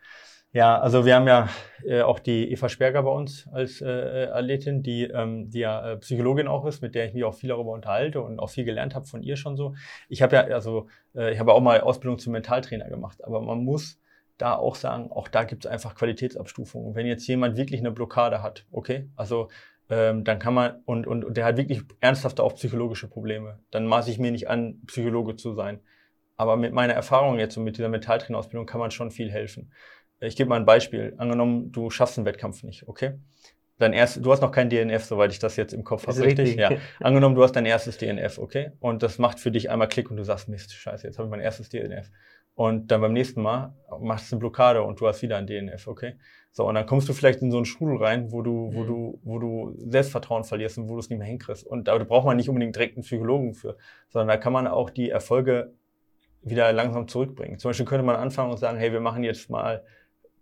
Speaker 3: ja, also wir haben ja äh, auch die Eva Sperger bei uns als äh, äh, Athletin, die, ähm, die ja äh, Psychologin auch ist, mit der ich mich auch viel darüber unterhalte und auch viel gelernt habe von ihr schon so. Ich habe ja, also äh, ich habe auch mal Ausbildung zum Mentaltrainer gemacht, aber man muss da auch sagen, auch da gibt es einfach Qualitätsabstufungen. Wenn jetzt jemand wirklich eine Blockade hat, okay, also ähm, dann kann man, und, und, und der hat wirklich ernsthafte auch psychologische Probleme, dann maße ich mir nicht an, Psychologe zu sein. Aber mit meiner Erfahrung jetzt und mit dieser Mentaltrainerausbildung kann man schon viel helfen. Ich gebe mal ein Beispiel. Angenommen, du schaffst einen Wettkampf nicht, okay? Dein erst, du hast noch kein DNF, soweit ich das jetzt im Kopf habe, richtig? richtig? Ja. Angenommen, du hast dein erstes DNF, okay? Und das macht für dich einmal Klick und du sagst, Mist, scheiße, jetzt habe ich mein erstes DNF. Und dann beim nächsten Mal machst du eine Blockade und du hast wieder ein DNF, okay? So, und dann kommst du vielleicht in so einen Strudel rein, wo du, wo mhm. du, wo du Selbstvertrauen verlierst und wo du es nicht mehr hinkriegst. Und da braucht man nicht unbedingt direkt einen Psychologen für, sondern da kann man auch die Erfolge wieder langsam zurückbringen. Zum Beispiel könnte man anfangen und sagen, hey, wir machen jetzt mal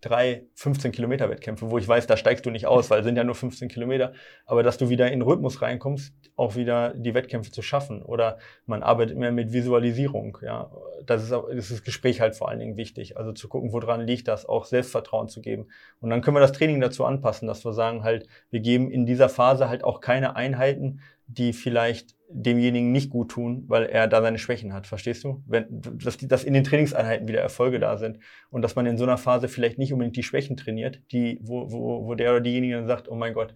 Speaker 3: drei 15 Kilometer Wettkämpfe, wo ich weiß, da steigst du nicht aus, weil es sind ja nur 15 Kilometer, aber dass du wieder in Rhythmus reinkommst, auch wieder die Wettkämpfe zu schaffen. Oder man arbeitet mehr mit Visualisierung, ja, das ist das ist Gespräch halt vor allen Dingen wichtig, also zu gucken, woran liegt das, auch Selbstvertrauen zu geben. Und dann können wir das Training dazu anpassen, dass wir sagen halt, wir geben in dieser Phase halt auch keine Einheiten, die vielleicht demjenigen nicht gut tun, weil er da seine Schwächen hat. Verstehst du? Wenn, dass, dass in den Trainingseinheiten wieder Erfolge da sind und dass man in so einer Phase vielleicht nicht unbedingt die Schwächen trainiert, die, wo, wo, wo der oder diejenige dann sagt, oh mein Gott,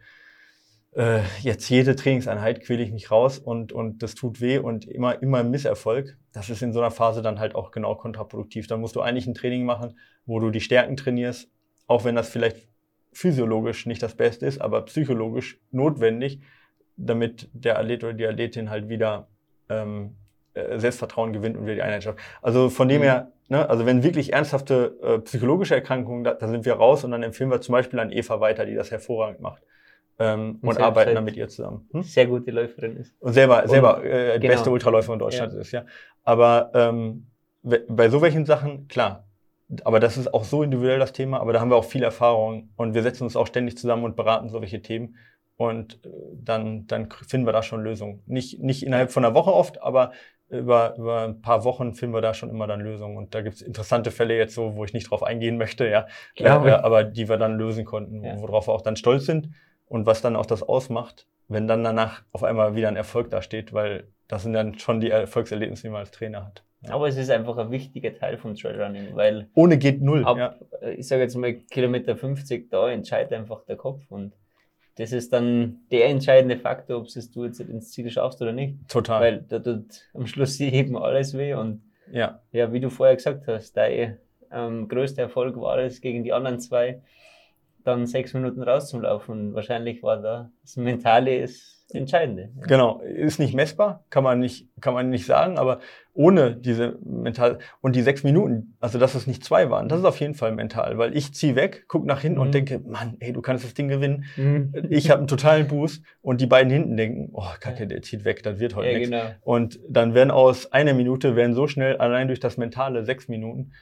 Speaker 3: äh, jetzt jede Trainingseinheit quäle ich mich raus und, und das tut weh und immer, immer Misserfolg. Das ist in so einer Phase dann halt auch genau kontraproduktiv. Dann musst du eigentlich ein Training machen, wo du die Stärken trainierst, auch wenn das vielleicht physiologisch nicht das Beste ist, aber psychologisch notwendig, damit der Athlet oder die Athletin halt wieder ähm, äh, Selbstvertrauen gewinnt und wieder die Einheit schafft. Also von dem mhm. her, ne, also wenn wirklich ernsthafte äh, psychologische Erkrankungen, da, da sind wir raus und dann empfehlen wir zum Beispiel an Eva weiter, die das hervorragend macht. Ähm, und, und arbeiten dann mit ihr zusammen.
Speaker 2: Hm? Sehr gute Läuferin ist.
Speaker 3: Und selber, und, selber äh, genau. beste Ultraläufer in Deutschland ja. ist, ja. Aber ähm, bei so welchen Sachen, klar, aber das ist auch so individuell das Thema, aber da haben wir auch viel Erfahrung und wir setzen uns auch ständig zusammen und beraten solche Themen und äh, dann, dann finden wir da schon Lösungen. Nicht, nicht innerhalb von einer Woche oft, aber über, über ein paar Wochen finden wir da schon immer dann Lösungen. Und da gibt es interessante Fälle jetzt so, wo ich nicht drauf eingehen möchte, ja, ja äh, aber die wir dann lösen konnten, ja. worauf wir auch dann stolz sind und was dann auch das ausmacht, wenn dann danach auf einmal wieder ein Erfolg dasteht, weil das sind dann schon die Erfolgserlebnisse, die man als Trainer hat.
Speaker 2: Ja. Aber es ist einfach ein wichtiger Teil vom Trailrunning, weil
Speaker 3: ohne geht null.
Speaker 2: Ab, ja. Ich sage jetzt mal Kilometer 50, da entscheidet einfach der Kopf und das ist dann der entscheidende Faktor, ob es du jetzt ins Ziel schaffst oder nicht.
Speaker 3: Total.
Speaker 2: Weil da tut am Schluss jedem alles weh und ja, ja wie du vorher gesagt hast, dein ähm, größter Erfolg war es gegen die anderen zwei, dann sechs Minuten rauszulaufen. Wahrscheinlich war da das Mentale ist Entscheidende.
Speaker 3: Genau, ist nicht messbar, kann man nicht, kann man nicht sagen, aber ohne diese mental und die sechs Minuten, also dass es nicht zwei waren, das ist auf jeden Fall mental, weil ich ziehe weg, guck nach hinten mhm. und denke, Mann, ey, du kannst das Ding gewinnen. Mhm. Ich habe einen totalen Boost und die beiden hinten denken, oh, Kacke, der zieht weg, das wird heute ja, nichts. Genau. Und dann werden aus einer Minute werden so schnell allein durch das mentale sechs Minuten.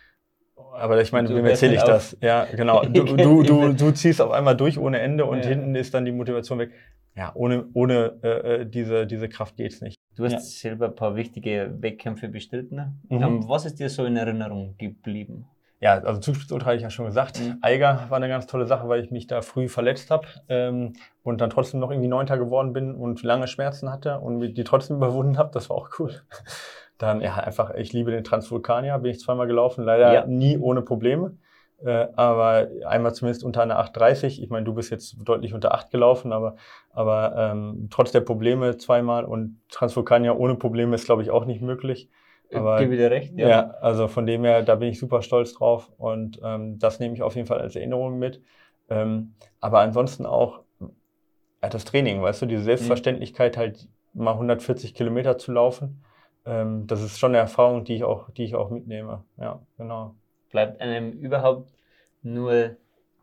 Speaker 3: Aber ich meine, wem erzähle ich das? Ja, genau. Du, du, du, du ziehst auf einmal durch ohne Ende und ja. hinten ist dann die Motivation weg ja, ohne, ohne äh, äh, diese, diese Kraft geht's nicht.
Speaker 2: Du hast ja. selber ein paar wichtige Wettkämpfe bestritten. Mhm. Ähm, was ist dir so in Erinnerung geblieben?
Speaker 3: ja, also Zugspitzultra hatte ich ja schon gesagt. Mhm. Eiger war eine ganz tolle Sache, weil ich mich da früh verletzt habe ähm, und dann trotzdem noch irgendwie Neunter geworden bin und lange Schmerzen hatte und die trotzdem überwunden habe. Das war auch cool. Dann ja einfach, ich liebe den Transvulkanier, bin ich zweimal gelaufen, leider ja. nie ohne Probleme. Äh, aber einmal zumindest unter einer 8,30. Ich meine, du bist jetzt deutlich unter 8 gelaufen, aber, aber ähm, trotz der Probleme zweimal und Transvulkanier ohne Probleme ist, glaube ich, auch nicht möglich.
Speaker 2: Aber, ich gebe dir recht,
Speaker 3: ja. ja. also von dem her, da bin ich super stolz drauf und ähm, das nehme ich auf jeden Fall als Erinnerung mit. Ähm, aber ansonsten auch ja, das Training, weißt du, diese Selbstverständlichkeit, halt mal 140 Kilometer zu laufen, ähm, das ist schon eine Erfahrung, die ich auch, die ich auch mitnehme. Ja, genau.
Speaker 2: Bleibt einem überhaupt nur,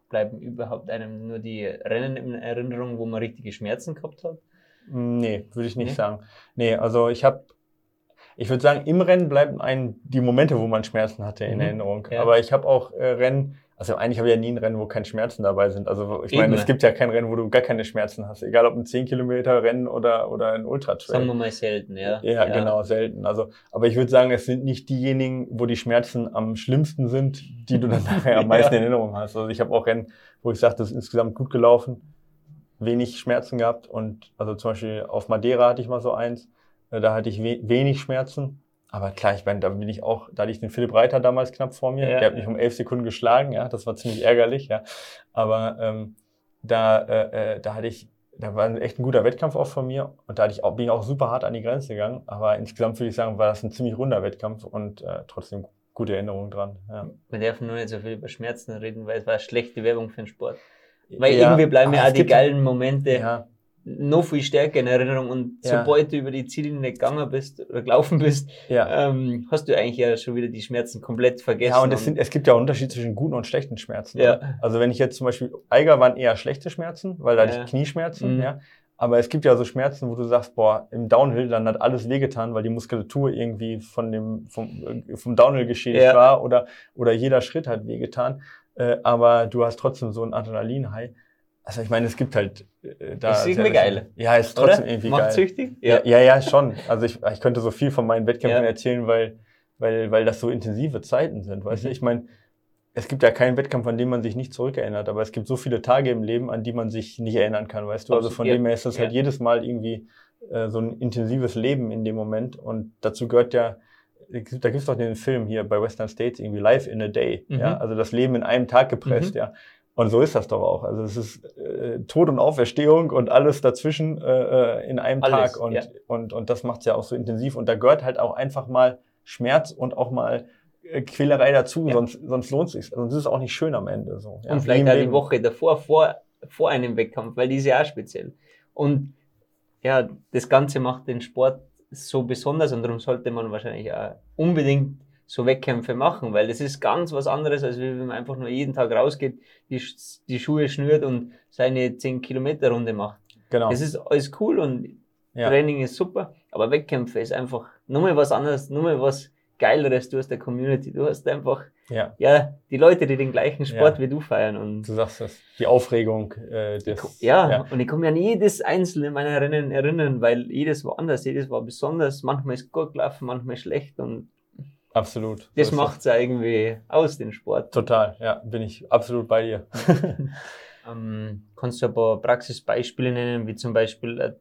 Speaker 2: bleiben überhaupt einem nur die Rennen in Erinnerung, wo man richtige Schmerzen gehabt hat?
Speaker 3: Nee, würde ich nicht nee? sagen. Nee, also ich habe ich würde sagen, im Rennen bleiben einem die Momente, wo man Schmerzen hatte, in mhm. Erinnerung. Ja. Aber ich habe auch äh, Rennen, also eigentlich habe ich ja nie ein Rennen, wo keine Schmerzen dabei sind. Also ich meine, es gibt ja kein Rennen, wo du gar keine Schmerzen hast. Egal ob ein 10 Kilometer Rennen oder, oder ein Ultra-Trail.
Speaker 2: Sagen wir mal selten, ja.
Speaker 3: ja. Ja, genau, selten. Also, aber ich würde sagen, es sind nicht diejenigen, wo die Schmerzen am schlimmsten sind, die du dann nachher am meisten ja. in Erinnerung hast. Also ich habe auch Rennen, wo ich sage, das ist insgesamt gut gelaufen, wenig Schmerzen gehabt. Und also zum Beispiel auf Madeira hatte ich mal so eins da hatte ich we wenig Schmerzen. Aber klar, ich meine, da bin ich auch, da hatte ich den Philipp Reiter damals knapp vor mir. Ja, der hat mich um elf Sekunden geschlagen, ja, das war ziemlich ärgerlich, ja. Aber ähm, da, äh, äh, da hatte ich, da war echt ein guter Wettkampf auch von mir und da hatte ich auch, bin ich auch super hart an die Grenze gegangen. Aber insgesamt würde ich sagen, war das ein ziemlich runder Wettkampf und äh, trotzdem gute Erinnerungen dran. Ja.
Speaker 2: Wir dürfen nur nicht so viel über Schmerzen reden, weil es war schlechte Werbung für den Sport. Weil ja, irgendwie bleiben ja auch die geilen Momente. Ja noch viel stärker in Erinnerung und ja. sobald du über die Ziellinie gegangen bist oder gelaufen bist, ja. ähm, hast du eigentlich ja schon wieder die Schmerzen komplett vergessen.
Speaker 3: Ja, und es, sind, es gibt ja Unterschied zwischen guten und schlechten Schmerzen. Ja. Also wenn ich jetzt zum Beispiel, Eiger waren eher schlechte Schmerzen, weil da ja. hatte ich Knieschmerzen, mhm. ja. Aber es gibt ja so Schmerzen, wo du sagst, boah, im Downhill, dann hat alles wehgetan, weil die Muskulatur irgendwie von dem, vom, vom Downhill geschädigt ja. war oder, oder jeder Schritt hat wehgetan. Äh, aber du hast trotzdem so ein Adrenalin-High. Also ich meine, es gibt halt
Speaker 2: äh, da. Ist irgendwie geil.
Speaker 3: Ja, ist trotzdem Oder? irgendwie Macht geil.
Speaker 2: süchtig?
Speaker 3: Ja. ja, ja, schon. Also ich, ich könnte so viel von meinen Wettkämpfen ja. erzählen, weil, weil, weil das so intensive Zeiten sind. Weißt mhm. du, ich meine, es gibt ja keinen Wettkampf, an dem man sich nicht zurückerinnert, aber es gibt so viele Tage im Leben, an die man sich nicht erinnern kann, weißt du? Also von ja. dem her ist das halt jedes Mal irgendwie äh, so ein intensives Leben in dem Moment. Und dazu gehört ja, da gibt es doch den Film hier bei Western States, irgendwie Life in a Day. Mhm. Ja? Also das Leben in einem Tag gepresst, mhm. ja. Und so ist das doch auch. Also es ist äh, Tod und Auferstehung und alles dazwischen äh, äh in einem alles, Tag. Und, ja. und, und das macht es ja auch so intensiv. Und da gehört halt auch einfach mal Schmerz und auch mal äh, Quälerei dazu, ja. sonst, sonst lohnt es sich. Sonst ist es auch nicht schön am Ende. So.
Speaker 2: Ja, und vielleicht auch die Woche davor, vor, vor einem Wettkampf, weil die ist ja auch speziell. Und ja, das Ganze macht den Sport so besonders und darum sollte man wahrscheinlich auch unbedingt so Wettkämpfe machen, weil das ist ganz was anderes, als wenn man einfach nur jeden Tag rausgeht, die, die Schuhe schnürt und seine 10 Kilometer Runde macht. Genau. Das ist alles cool und ja. Training ist super, aber Wettkämpfe ist einfach nochmal was anderes, nochmal was Geileres. Du hast der Community, du hast einfach ja. ja die Leute, die den gleichen Sport ja. wie du feiern. Und
Speaker 3: du sagst das, die Aufregung. Äh,
Speaker 2: des, ja, ja, und ich kann mich an jedes einzelne meiner Rennen erinnern, weil jedes war anders, jedes war besonders. Manchmal ist gut gelaufen, manchmal schlecht und
Speaker 3: Absolut.
Speaker 2: Das so macht es ja irgendwie aus, den Sport.
Speaker 3: Total, ja, bin ich absolut bei dir.
Speaker 2: ähm, kannst du ein paar Praxisbeispiele nennen, wie zum Beispiel ein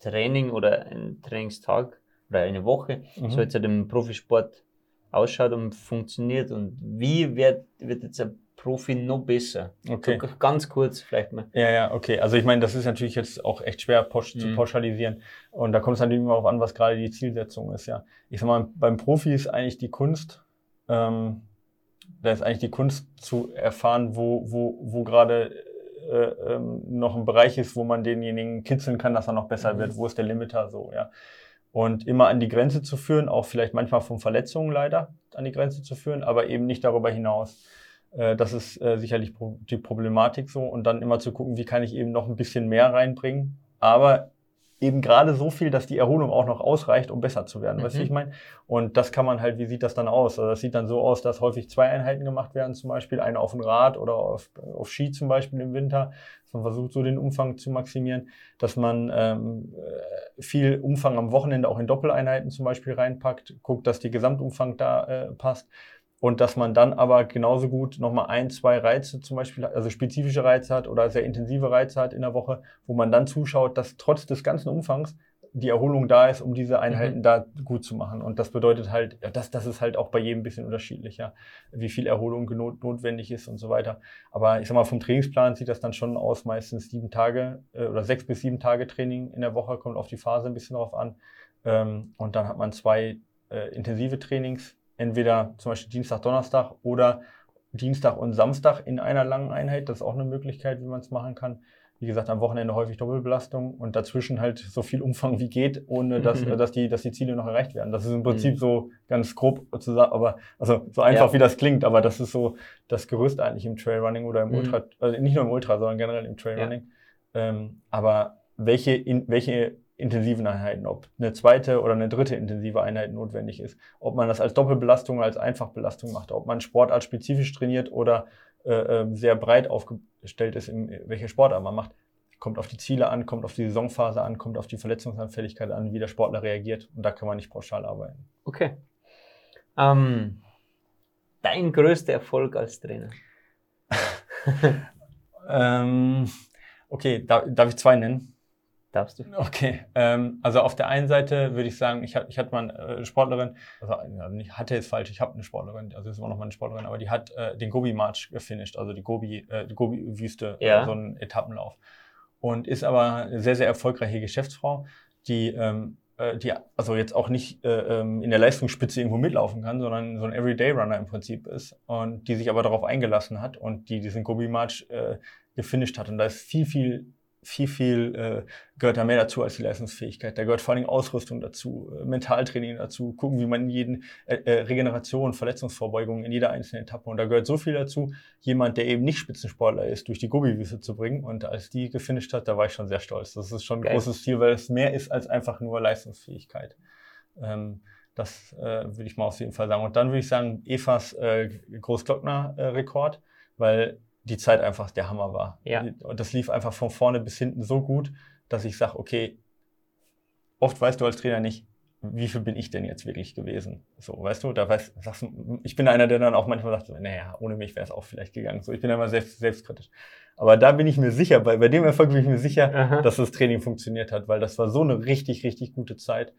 Speaker 2: Training oder ein Trainingstag oder eine Woche, mhm. so jetzt halt im Profisport ausschaut und funktioniert und wie wird, wird jetzt ein Profi noch besser? Okay. So ganz kurz vielleicht mal.
Speaker 3: Ja, ja, okay. Also ich meine, das ist natürlich jetzt auch echt schwer mhm. zu pauschalisieren. Und da kommt es natürlich immer darauf an, was gerade die Zielsetzung ist, ja. Ich sag mal, beim Profi ist eigentlich die Kunst, ähm, da ist eigentlich die Kunst zu erfahren, wo, wo, wo gerade äh, ähm, noch ein Bereich ist, wo man denjenigen kitzeln kann, dass er noch besser mhm. wird. Wo ist der Limiter so, ja. Und immer an die Grenze zu führen, auch vielleicht manchmal von Verletzungen leider an die Grenze zu führen, aber eben nicht darüber hinaus. Äh, das ist äh, sicherlich die Problematik so. Und dann immer zu gucken, wie kann ich eben noch ein bisschen mehr reinbringen. Aber eben gerade so viel, dass die Erholung auch noch ausreicht, um besser zu werden. Mhm. Weißt du, wie ich meine? Und das kann man halt, wie sieht das dann aus? Also das sieht dann so aus, dass häufig zwei Einheiten gemacht werden, zum Beispiel eine auf dem Rad oder auf, auf Ski zum Beispiel im Winter. Dass man versucht, so den Umfang zu maximieren, dass man ähm, äh, viel Umfang am Wochenende auch in Doppeleinheiten zum Beispiel reinpackt, guckt, dass die Gesamtumfang da äh, passt und dass man dann aber genauso gut nochmal ein, zwei Reize zum Beispiel, also spezifische Reize hat oder sehr intensive Reize hat in der Woche, wo man dann zuschaut, dass trotz des ganzen Umfangs die Erholung da ist, um diese Einheiten mhm. da gut zu machen. Und das bedeutet halt, das, das ist halt auch bei jedem ein bisschen unterschiedlich, ja, wie viel Erholung not, notwendig ist und so weiter. Aber ich sag mal, vom Trainingsplan sieht das dann schon aus, meistens sieben Tage äh, oder sechs bis sieben Tage Training in der Woche, kommt auf die Phase ein bisschen drauf an. Ähm, und dann hat man zwei äh, intensive Trainings, entweder zum Beispiel Dienstag, Donnerstag oder Dienstag und Samstag in einer langen Einheit. Das ist auch eine Möglichkeit, wie man es machen kann wie gesagt, am Wochenende häufig Doppelbelastung und dazwischen halt so viel Umfang wie geht, ohne dass, mhm. dass, die, dass die Ziele noch erreicht werden. Das ist im Prinzip mhm. so ganz grob zu sagen, aber also so einfach ja. wie das klingt, aber das ist so das Gerüst eigentlich im Trailrunning oder im mhm. Ultra, also nicht nur im Ultra, sondern generell im Trailrunning. Ja. Ähm, aber welche, in, welche intensiven Einheiten, ob eine zweite oder eine dritte intensive Einheit notwendig ist, ob man das als Doppelbelastung oder als Einfachbelastung macht, ob man Sportart spezifisch trainiert oder äh, ähm, sehr breit aufgestellt ist, in welche Sportart man macht. Kommt auf die Ziele an, kommt auf die Saisonphase an, kommt auf die Verletzungsanfälligkeit an, wie der Sportler reagiert. Und da kann man nicht pauschal arbeiten.
Speaker 2: Okay. Ähm, dein größter Erfolg als Trainer?
Speaker 3: ähm, okay, darf, darf ich zwei nennen?
Speaker 2: Darfst du?
Speaker 3: Okay, ähm, also auf der einen Seite würde ich sagen, ich, ich hatte mal eine äh, Sportlerin, also ich hatte jetzt falsch, ich habe eine Sportlerin, also ist immer noch mal eine Sportlerin, aber die hat äh, den Gobi-March gefinisht, also die Gobi, äh, die Gobi-Wüste,
Speaker 2: ja.
Speaker 3: äh, so einen Etappenlauf. Und ist aber eine sehr, sehr erfolgreiche Geschäftsfrau, die, ähm, äh, die also jetzt auch nicht äh, ähm, in der Leistungsspitze irgendwo mitlaufen kann, sondern so ein Everyday-Runner im Prinzip ist und die sich aber darauf eingelassen hat und die diesen Gobi-March äh, gefinisht hat. Und da ist viel, viel viel, viel äh, gehört da mehr dazu als die Leistungsfähigkeit. Da gehört vor allem Ausrüstung dazu, äh, Mentaltraining dazu, gucken, wie man in jeden äh, äh, Regeneration, Verletzungsvorbeugung in jeder einzelnen Etappe. Und da gehört so viel dazu, jemand, der eben nicht Spitzensportler ist, durch die Gobi-Wüste zu bringen. Und als die gefinisht hat, da war ich schon sehr stolz. Das ist schon ein Geil. großes Ziel, weil es mehr ist als einfach nur Leistungsfähigkeit. Ähm, das äh, würde ich mal auf jeden Fall sagen. Und dann würde ich sagen, Evas äh, Großglockner-Rekord, weil die Zeit einfach der Hammer war.
Speaker 2: Ja.
Speaker 3: Und das lief einfach von vorne bis hinten so gut, dass ich sage, okay, oft weißt du als Trainer nicht, wie viel bin ich denn jetzt wirklich gewesen? So, weißt du, da weißt, sagst du, ich bin einer, der dann auch manchmal sagt, naja, ohne mich wäre es auch vielleicht gegangen. So, ich bin immer selbst, selbstkritisch. Aber da bin ich mir sicher, bei, bei dem Erfolg bin ich mir sicher, Aha. dass das Training funktioniert hat, weil das war so eine richtig, richtig gute Zeit.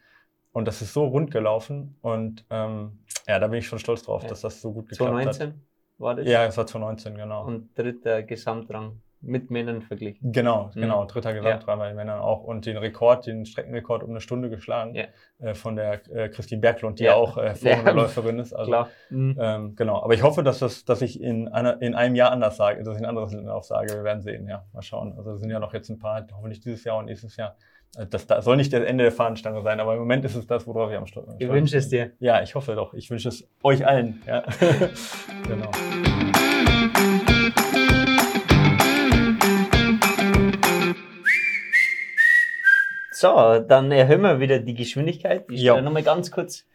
Speaker 3: Und das ist so rund gelaufen. Und ähm, ja, da bin ich schon stolz drauf, ja. dass das so gut geklappt 2019? hat
Speaker 2: war das?
Speaker 3: Ja, es war 2019, genau.
Speaker 2: Und dritter Gesamtrang mit Männern verglichen.
Speaker 3: Genau, mhm. genau. Dritter Gesamtrang ja. bei den Männern auch. Und den Rekord, den Streckenrekord um eine Stunde geschlagen
Speaker 2: ja.
Speaker 3: äh, von der äh, Christine Berglund, die ja, auch äh, Läuferin ist. Also,
Speaker 2: Klar.
Speaker 3: Mhm. Ähm, genau. Aber ich hoffe, dass, das, dass ich in, einer, in einem Jahr anders sage, dass ich ein anderes auch sage. Wir werden sehen, ja. Mal schauen. Also es sind ja noch jetzt ein paar, hoffentlich dieses Jahr und nächstes Jahr. Das, das soll nicht das Ende der Fahnenstange sein, aber im Moment ist es das, worauf ich am Stolz
Speaker 2: bin. Ich wünsche es dir.
Speaker 3: Ja, ich hoffe doch. Ich wünsche es euch allen. Ja. genau.
Speaker 2: So, dann erhöhen wir wieder die Geschwindigkeit. Ich stelle nochmal ganz kurz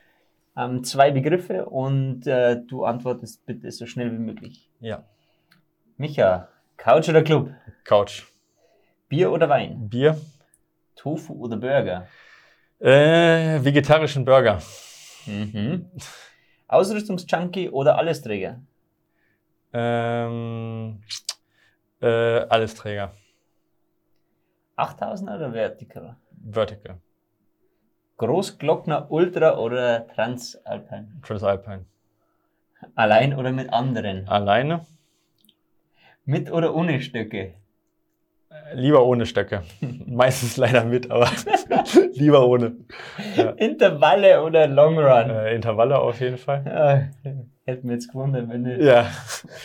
Speaker 2: ähm, zwei Begriffe und äh, du antwortest bitte so schnell wie möglich.
Speaker 3: Ja.
Speaker 2: Micha, Couch oder Club?
Speaker 3: Couch.
Speaker 2: Bier oder Wein?
Speaker 3: Bier.
Speaker 2: Tofu oder Burger?
Speaker 3: Äh, vegetarischen Burger.
Speaker 2: Mhm. Ausrüstungsjunkie oder Allesträger?
Speaker 3: Ähm, äh, Allesträger.
Speaker 2: 8000 oder Vertical?
Speaker 3: Vertical.
Speaker 2: Großglockner Ultra oder Transalpine?
Speaker 3: Transalpine.
Speaker 2: Allein oder mit anderen?
Speaker 3: Alleine.
Speaker 2: Mit oder ohne Stöcke?
Speaker 3: Lieber ohne Stöcke. Meistens leider mit, aber lieber ohne.
Speaker 2: Ja. Intervalle oder Long Run?
Speaker 3: Äh, Intervalle auf jeden Fall.
Speaker 2: Ja, hätte mir jetzt gewundert, wenn nicht.
Speaker 3: Ja.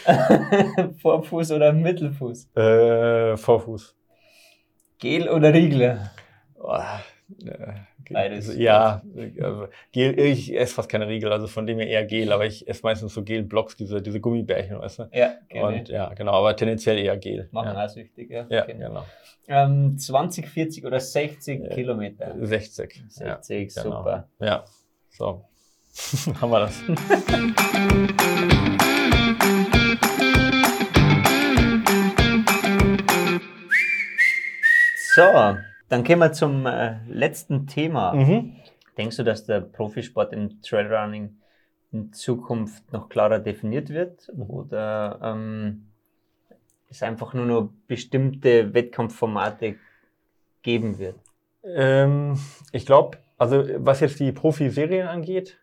Speaker 2: Vorfuß oder Mittelfuß?
Speaker 3: Äh, Vorfuß.
Speaker 2: Gel oder Riegel?
Speaker 3: Oh, Beides. Ja, also Gel, ich esse fast keine Riegel, also von dem her eher Gel, aber ich esse meistens so Gel-Blocks, diese, diese Gummibärchen, weißt du?
Speaker 2: Ja,
Speaker 3: genau. Und ja, genau, aber tendenziell eher Gel.
Speaker 2: Machen
Speaker 3: ja.
Speaker 2: auch süchtig, ja.
Speaker 3: Ja, okay. genau.
Speaker 2: Ähm, 20, 40 oder 60 ja. Kilometer?
Speaker 3: 60.
Speaker 2: 60,
Speaker 3: ja,
Speaker 2: genau. super.
Speaker 3: Ja, so. Haben wir das.
Speaker 2: So, dann kommen wir zum äh, letzten Thema.
Speaker 3: Mhm.
Speaker 2: Denkst du, dass der Profisport im Trailrunning in Zukunft noch klarer definiert wird oder ähm, es einfach nur noch bestimmte Wettkampfformate geben wird?
Speaker 3: Ähm, ich glaube, also was jetzt die Profiserien angeht,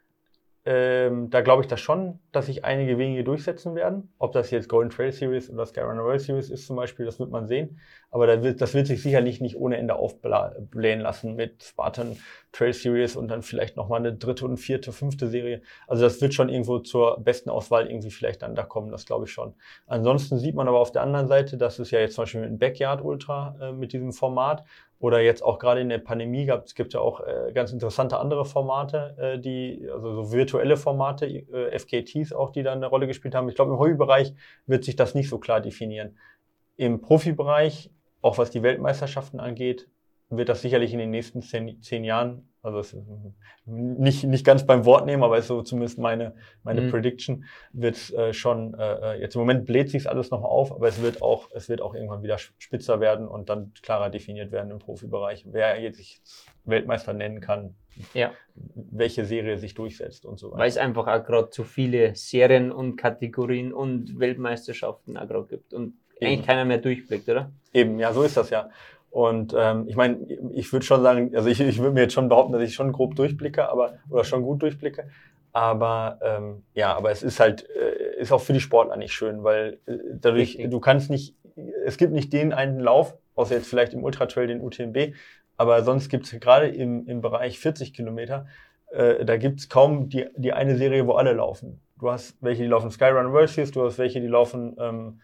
Speaker 3: ähm, da glaube ich das schon, dass sich einige wenige durchsetzen werden. Ob das jetzt Golden Trail Series oder Sky Runner World Series ist zum Beispiel, das wird man sehen. Aber da wird, das wird sich sicherlich nicht ohne Ende aufblähen lassen mit Spartan Trail Series und dann vielleicht nochmal eine dritte und vierte, fünfte Serie. Also das wird schon irgendwo zur besten Auswahl irgendwie vielleicht dann da kommen, das glaube ich schon. Ansonsten sieht man aber auf der anderen Seite, dass es ja jetzt zum Beispiel mit Backyard Ultra äh, mit diesem Format oder jetzt auch gerade in der Pandemie gab es gibt ja auch äh, ganz interessante andere Formate, äh, die, also so virtuelle Formate, äh, FKTs auch, die da eine Rolle gespielt haben. Ich glaube, im Hobbybereich wird sich das nicht so klar definieren. Im Profibereich, auch was die Weltmeisterschaften angeht, wird das sicherlich in den nächsten zehn, zehn Jahren also es, nicht, nicht ganz beim Wort nehmen, aber ist so zumindest meine, meine mhm. Prediction, wird äh, schon, äh, äh, jetzt im Moment bläht sich alles noch auf, aber es wird auch, es wird auch irgendwann wieder spitzer werden und dann klarer definiert werden im Profibereich, wer jetzt sich Weltmeister nennen kann, ja. welche Serie sich durchsetzt und so
Speaker 2: weiter. Weil es einfach auch gerade zu viele Serien und Kategorien und Weltmeisterschaften auch gerade gibt und Eben. eigentlich keiner mehr durchblickt, oder?
Speaker 3: Eben, ja, so ist das ja. Und ähm, ich meine, ich würde schon sagen, also ich, ich würde mir jetzt schon behaupten, dass ich schon grob durchblicke, aber oder schon gut durchblicke. Aber ähm, ja, aber es ist halt, äh, ist auch für die Sportler nicht schön, weil äh, dadurch, Richtig. du kannst nicht, es gibt nicht den einen Lauf, außer jetzt vielleicht im Ultratrail den UTMB, aber sonst gibt es gerade im, im Bereich 40 Kilometer, äh, da gibt es kaum die, die eine Serie, wo alle laufen. Du hast welche, die laufen Skyrun World Series, du hast welche, die laufen ähm, äh, ähm,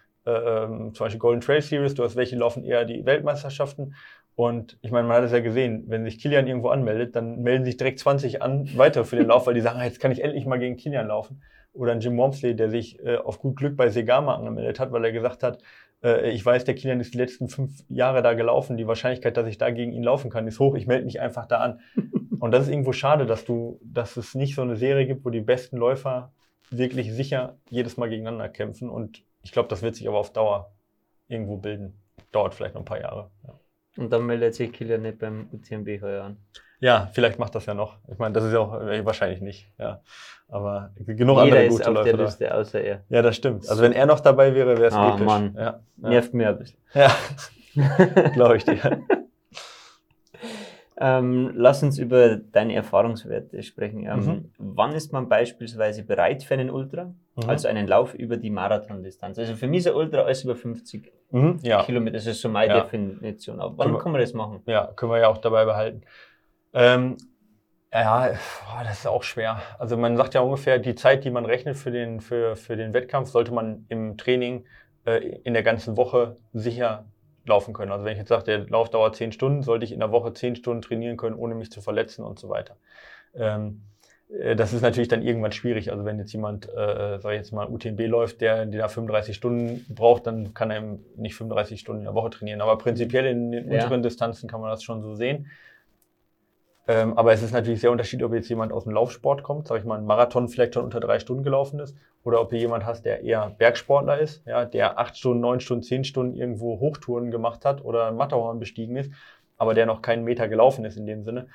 Speaker 3: zum Beispiel Golden Trail Series, du hast welche, laufen eher die Weltmeisterschaften. Und ich meine, man hat es ja gesehen, wenn sich Kilian irgendwo anmeldet, dann melden sich direkt 20 an weiter für den Lauf, weil die sagen, jetzt kann ich endlich mal gegen Kilian laufen. Oder ein Jim Wormsley, der sich äh, auf gut Glück bei Segama angemeldet hat, weil er gesagt hat, äh, ich weiß, der Kilian ist die letzten fünf Jahre da gelaufen, die Wahrscheinlichkeit, dass ich da gegen ihn laufen kann, ist hoch, ich melde mich einfach da an. Und das ist irgendwo schade, dass du, dass es nicht so eine Serie gibt, wo die besten Läufer wirklich sicher jedes Mal gegeneinander kämpfen und ich glaube, das wird sich aber auf Dauer irgendwo bilden. Dauert vielleicht noch ein paar Jahre. Ja.
Speaker 2: Und dann meldet sich Kilian nicht beim UTMB heuer an.
Speaker 3: Ja, vielleicht macht das ja noch. Ich meine, das ist ja auch äh, wahrscheinlich nicht. Ja. Aber genug
Speaker 2: Jeder
Speaker 3: andere
Speaker 2: gute ist auf Läufe der Liste, außer er.
Speaker 3: Ja, das stimmt. Also wenn er noch dabei wäre, wäre es
Speaker 2: oh, episch. Mann. Ja. Nervt mir ein bisschen.
Speaker 3: Ja, glaube ich dir.
Speaker 2: Ähm, lass uns über deine Erfahrungswerte sprechen. Ähm, mhm. Wann ist man beispielsweise bereit für einen Ultra? Mhm. Also einen Lauf über die Marathondistanz. Also für mich ist ein Ultra alles über 50 mhm, ja. Kilometer. Das ist so meine ja. Definition. Aber wann kann man das machen?
Speaker 3: Ja, können wir ja auch dabei behalten. Ähm, ja, das ist auch schwer. Also man sagt ja ungefähr, die Zeit, die man rechnet für den, für, für den Wettkampf, sollte man im Training äh, in der ganzen Woche sicher laufen können. Also wenn ich jetzt sage, der Lauf dauert zehn Stunden, sollte ich in der Woche zehn Stunden trainieren können, ohne mich zu verletzen und so weiter. Ähm, äh, das ist natürlich dann irgendwann schwierig. Also wenn jetzt jemand, äh, sag ich jetzt mal, UTMB läuft, der, der da 35 Stunden braucht, dann kann er eben nicht 35 Stunden in der Woche trainieren. Aber prinzipiell in den ja. unteren Distanzen kann man das schon so sehen. Ähm, aber es ist natürlich sehr unterschiedlich, ob jetzt jemand aus dem Laufsport kommt, sag ich mal, ein Marathon vielleicht schon unter drei Stunden gelaufen ist, oder ob hier jemand hast, der eher Bergsportler ist, ja, der acht Stunden, neun Stunden, zehn Stunden irgendwo Hochtouren gemacht hat oder ein Matterhorn bestiegen ist, aber der noch keinen Meter gelaufen ist in dem Sinne.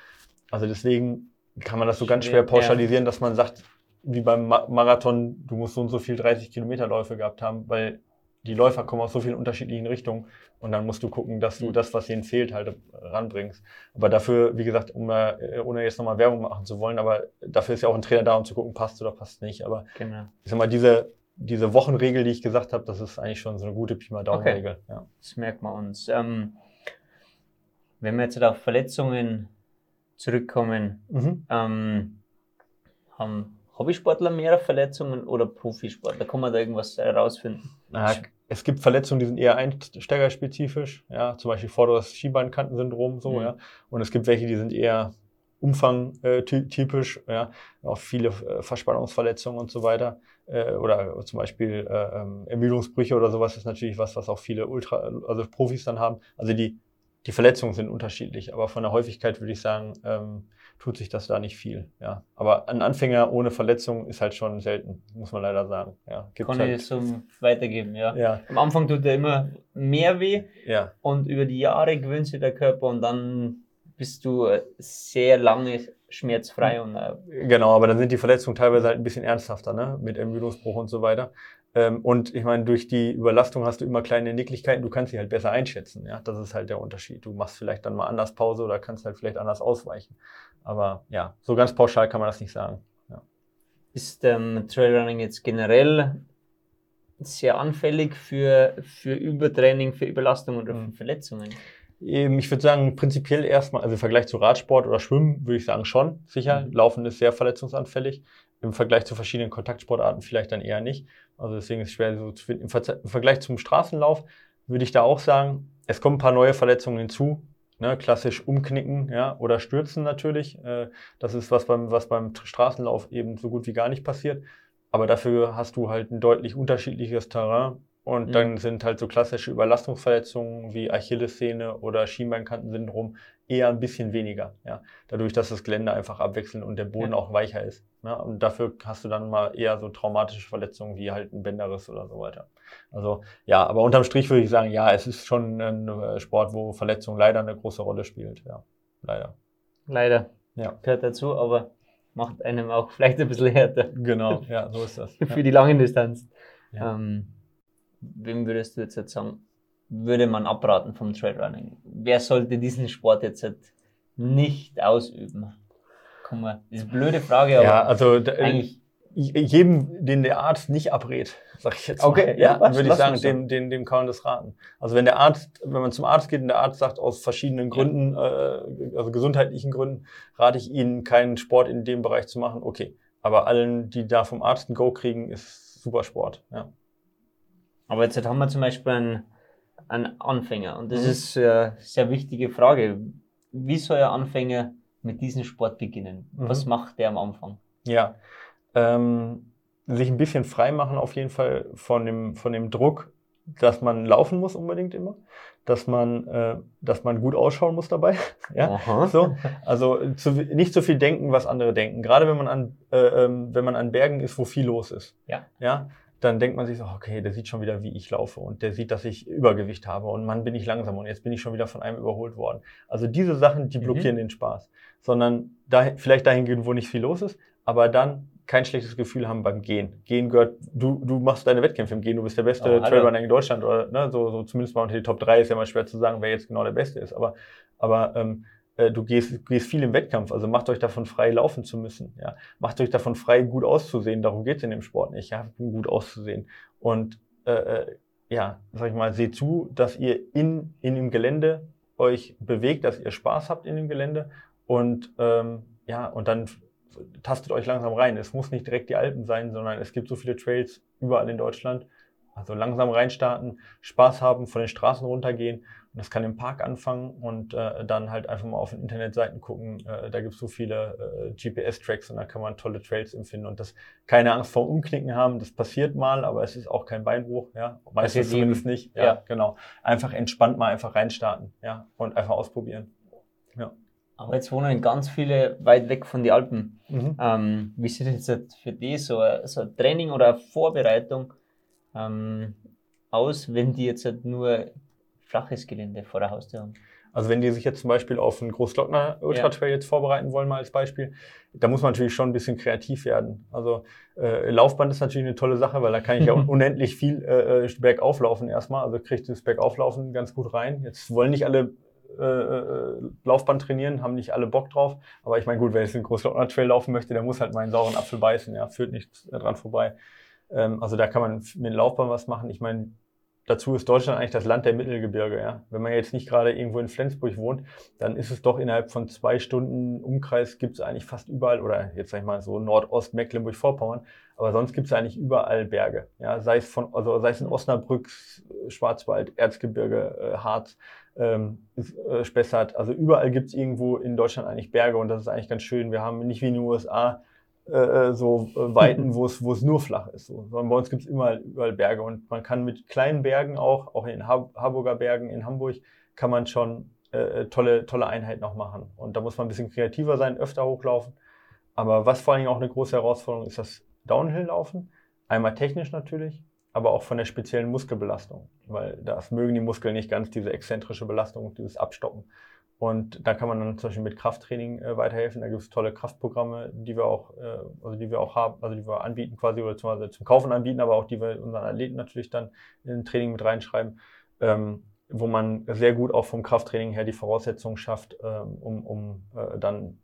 Speaker 3: Also deswegen kann man das so ganz schwer pauschalisieren, dass man sagt, wie beim Marathon, du musst so und so viel 30 Kilometer Läufe gehabt haben, weil die Läufer kommen aus so vielen unterschiedlichen Richtungen und dann musst du gucken, dass du mhm. das, was ihnen fehlt, halt ranbringst. Aber dafür, wie gesagt, um, äh, ohne jetzt nochmal Werbung machen zu wollen, aber dafür ist ja auch ein Trainer da, um zu gucken, passt oder passt nicht. Aber genau. ich sag mal, diese, diese Wochenregel, die ich gesagt habe, das ist eigentlich schon so eine gute Pi mal Daumen-Regel. Okay.
Speaker 2: Ja. Das merkt man uns. Ähm, wenn wir jetzt auf Verletzungen zurückkommen, mhm. ähm, haben Hobbysportler mehr Verletzungen oder Profisportler? Kann man da irgendwas herausfinden?
Speaker 3: Na, es gibt Verletzungen, die sind eher einsteigerspezifisch, ja, zum Beispiel vorderes Schienbeinkantensyndrom, so, mhm. ja. Und es gibt welche, die sind eher umfangtypisch, ja, auch viele äh, Verspannungsverletzungen und so weiter. Äh, oder zum Beispiel äh, ähm, Ermüdungsbrüche oder sowas ist natürlich was, was auch viele Ultra, also Profis dann haben. Also die, die Verletzungen sind unterschiedlich, aber von der Häufigkeit würde ich sagen, ähm, tut sich das da nicht viel. Ja. Aber ein Anfänger ohne Verletzung ist halt schon selten, muss man leider sagen. Ja,
Speaker 2: Kann halt. ich so weitergeben, ja. ja. Am Anfang tut er immer mehr weh
Speaker 3: ja.
Speaker 2: und über die Jahre gewöhnt sich der Körper und dann bist du sehr lange schmerzfrei und
Speaker 3: äh genau, aber dann sind die Verletzungen teilweise halt ein bisschen ernsthafter, ne? Mit Ermüdungsbruch und so weiter. Ähm, und ich meine, durch die Überlastung hast du immer kleine Nicklichkeiten, du kannst sie halt besser einschätzen. Ja, das ist halt der Unterschied. Du machst vielleicht dann mal anders Pause oder kannst halt vielleicht anders ausweichen. Aber ja, so ganz pauschal kann man das nicht sagen. Ja.
Speaker 2: Ist ähm, Trailrunning jetzt generell sehr anfällig für, für Übertraining, für Überlastung oder für mhm. Verletzungen?
Speaker 3: Ich würde sagen, prinzipiell erstmal, also im Vergleich zu Radsport oder Schwimmen würde ich sagen schon, sicher. Mhm. Laufen ist sehr verletzungsanfällig. Im Vergleich zu verschiedenen Kontaktsportarten vielleicht dann eher nicht. Also deswegen ist es schwer so zu finden. Im, Ver Im Vergleich zum Straßenlauf würde ich da auch sagen, es kommen ein paar neue Verletzungen hinzu. Ne, klassisch umknicken ja, oder stürzen natürlich. Äh, das ist was beim, was beim Straßenlauf eben so gut wie gar nicht passiert. Aber dafür hast du halt ein deutlich unterschiedliches Terrain und mhm. dann sind halt so klassische Überlastungsverletzungen wie Achillessehne oder Schienbeinkantensyndrom eher ein bisschen weniger. Ja? Dadurch, dass das Gelände einfach abwechselnd und der Boden ja. auch weicher ist. Ja? Und dafür hast du dann mal eher so traumatische Verletzungen wie halt ein Bänderriss oder so weiter. Also ja, aber unterm Strich würde ich sagen, ja, es ist schon ein äh, Sport, wo Verletzung leider eine große Rolle spielt. Ja, leider.
Speaker 2: Leider. Ja. Gehört dazu, aber macht einem auch vielleicht ein bisschen härter.
Speaker 3: Genau, ja, so ist das.
Speaker 2: Für die lange Distanz. Ja. Ähm, wem würdest du jetzt, jetzt sagen, würde man abraten vom Trailrunning? Wer sollte diesen Sport jetzt nicht ausüben? Komm mal, das ist eine blöde Frage,
Speaker 3: aber ja, also, eigentlich jedem, den der Arzt nicht abrät, sag ich jetzt
Speaker 2: mal. Okay, ja,
Speaker 3: ja würde ich sagen, dem, dem, dem kann man das raten. Also wenn der Arzt, wenn man zum Arzt geht und der Arzt sagt, aus verschiedenen Gründen, ja. äh, also gesundheitlichen Gründen, rate ich Ihnen, keinen Sport in dem Bereich zu machen, okay. Aber allen, die da vom Arzt ein Go kriegen, ist super Sport, ja.
Speaker 2: Aber jetzt haben wir zum Beispiel einen, einen Anfänger und das mhm. ist eine sehr wichtige Frage. Wie soll ein Anfänger mit diesem Sport beginnen? Mhm. Was macht der am Anfang?
Speaker 3: Ja, ähm, sich ein bisschen frei machen auf jeden Fall von dem, von dem Druck, dass man laufen muss unbedingt immer, dass man, äh, dass man gut ausschauen muss dabei. ja, Aha. so. Also zu, nicht so viel denken, was andere denken. Gerade wenn man an, äh, ähm, wenn man an Bergen ist, wo viel los ist.
Speaker 2: Ja.
Speaker 3: Ja dann denkt man sich so, okay, der sieht schon wieder, wie ich laufe und der sieht, dass ich Übergewicht habe und man bin ich langsam und jetzt bin ich schon wieder von einem überholt worden. Also diese Sachen, die mhm. blockieren mhm. den Spaß, sondern da, vielleicht dahin gehen, wo nicht viel los ist, aber dann kein schlechtes Gefühl haben beim Gehen. Gehen gehört, du, du machst deine Wettkämpfe im Gehen, du bist der beste oh, Trailrunner in Deutschland oder ne, so, so zumindest mal unter die Top 3 ist ja mal schwer zu sagen, wer jetzt genau der Beste ist, aber, aber ähm, äh, du gehst, gehst viel im Wettkampf, also macht euch davon frei, laufen zu müssen. Ja? Macht euch davon frei, gut auszusehen. Darum geht's in dem Sport nicht, ja? gut auszusehen. Und äh, äh, ja, sag ich mal, seht zu, dass ihr in, in dem Gelände euch bewegt, dass ihr Spaß habt in dem Gelände und ähm, ja, und dann tastet euch langsam rein. Es muss nicht direkt die Alpen sein, sondern es gibt so viele Trails überall in Deutschland. Also langsam reinstarten, Spaß haben, von den Straßen runtergehen und das kann im Park anfangen und äh, dann halt einfach mal auf den Internetseiten gucken. Äh, da gibt es so viele äh, GPS-Tracks und da kann man tolle Trails empfinden und das keine Angst vor Umknicken haben. Das passiert mal, aber es ist auch kein Beinbruch, ja. Meistens zumindest nicht. Ja, ja, genau. Einfach entspannt mal einfach reinstarten, ja, und einfach ausprobieren. Ja.
Speaker 2: Aber jetzt wohnen ganz viele weit weg von den Alpen. Mhm. Ähm, wie sieht jetzt für die so, so ein Training oder eine Vorbereitung ähm, aus, wenn die jetzt halt nur flaches Gelände vor der Haustür haben.
Speaker 3: Also wenn die sich jetzt zum Beispiel auf einen Großglockner Ultra Trail ja. jetzt vorbereiten wollen, mal als Beispiel, da muss man natürlich schon ein bisschen kreativ werden. Also äh, Laufband ist natürlich eine tolle Sache, weil da kann ich ja unendlich viel äh, äh, bergauf laufen erstmal. Also kriegt das Bergauflaufen ganz gut rein. Jetzt wollen nicht alle äh, äh, Laufband trainieren, haben nicht alle Bock drauf. Aber ich meine, gut, wer jetzt einen Großglockner Trail laufen möchte, der muss halt mal einen sauren Apfel beißen. Ja, führt nichts dran vorbei. Ähm, also da kann man mit dem Laufband was machen. Ich meine, dazu ist Deutschland eigentlich das Land der Mittelgebirge. Ja? Wenn man jetzt nicht gerade irgendwo in Flensburg wohnt, dann ist es doch innerhalb von zwei Stunden Umkreis gibt es eigentlich fast überall, oder jetzt sag ich mal so Nordost, Mecklenburg-Vorpommern, aber sonst gibt es eigentlich überall Berge. Ja? Sei es von, also sei es in Osnabrück, Schwarzwald, Erzgebirge, äh, Harz, ähm, äh, Spessart, also überall gibt es irgendwo in Deutschland eigentlich Berge und das ist eigentlich ganz schön. Wir haben nicht wie in den USA äh, äh, so äh, Weiten, wo es, wo es nur flach ist. So. Sondern bei uns gibt es immer überall Berge und man kann mit kleinen Bergen auch, auch in den Harburger Bergen in Hamburg, kann man schon äh, tolle, tolle Einheiten noch machen. Und da muss man ein bisschen kreativer sein, öfter hochlaufen. Aber was vor allen Dingen auch eine große Herausforderung ist, das Downhill-Laufen. Einmal technisch natürlich, aber auch von der speziellen Muskelbelastung. Weil das mögen die Muskeln nicht ganz, diese exzentrische Belastung, dieses Abstoppen. Und da kann man dann zum Beispiel mit Krafttraining äh, weiterhelfen. Da gibt es tolle Kraftprogramme, die wir auch, äh, also die wir auch haben, also die wir anbieten quasi oder zum, zum Kaufen anbieten, aber auch die wir unseren Athleten natürlich dann in Training mit reinschreiben, ähm, wo man sehr gut auch vom Krafttraining her die Voraussetzungen schafft, ähm, um, um äh, dann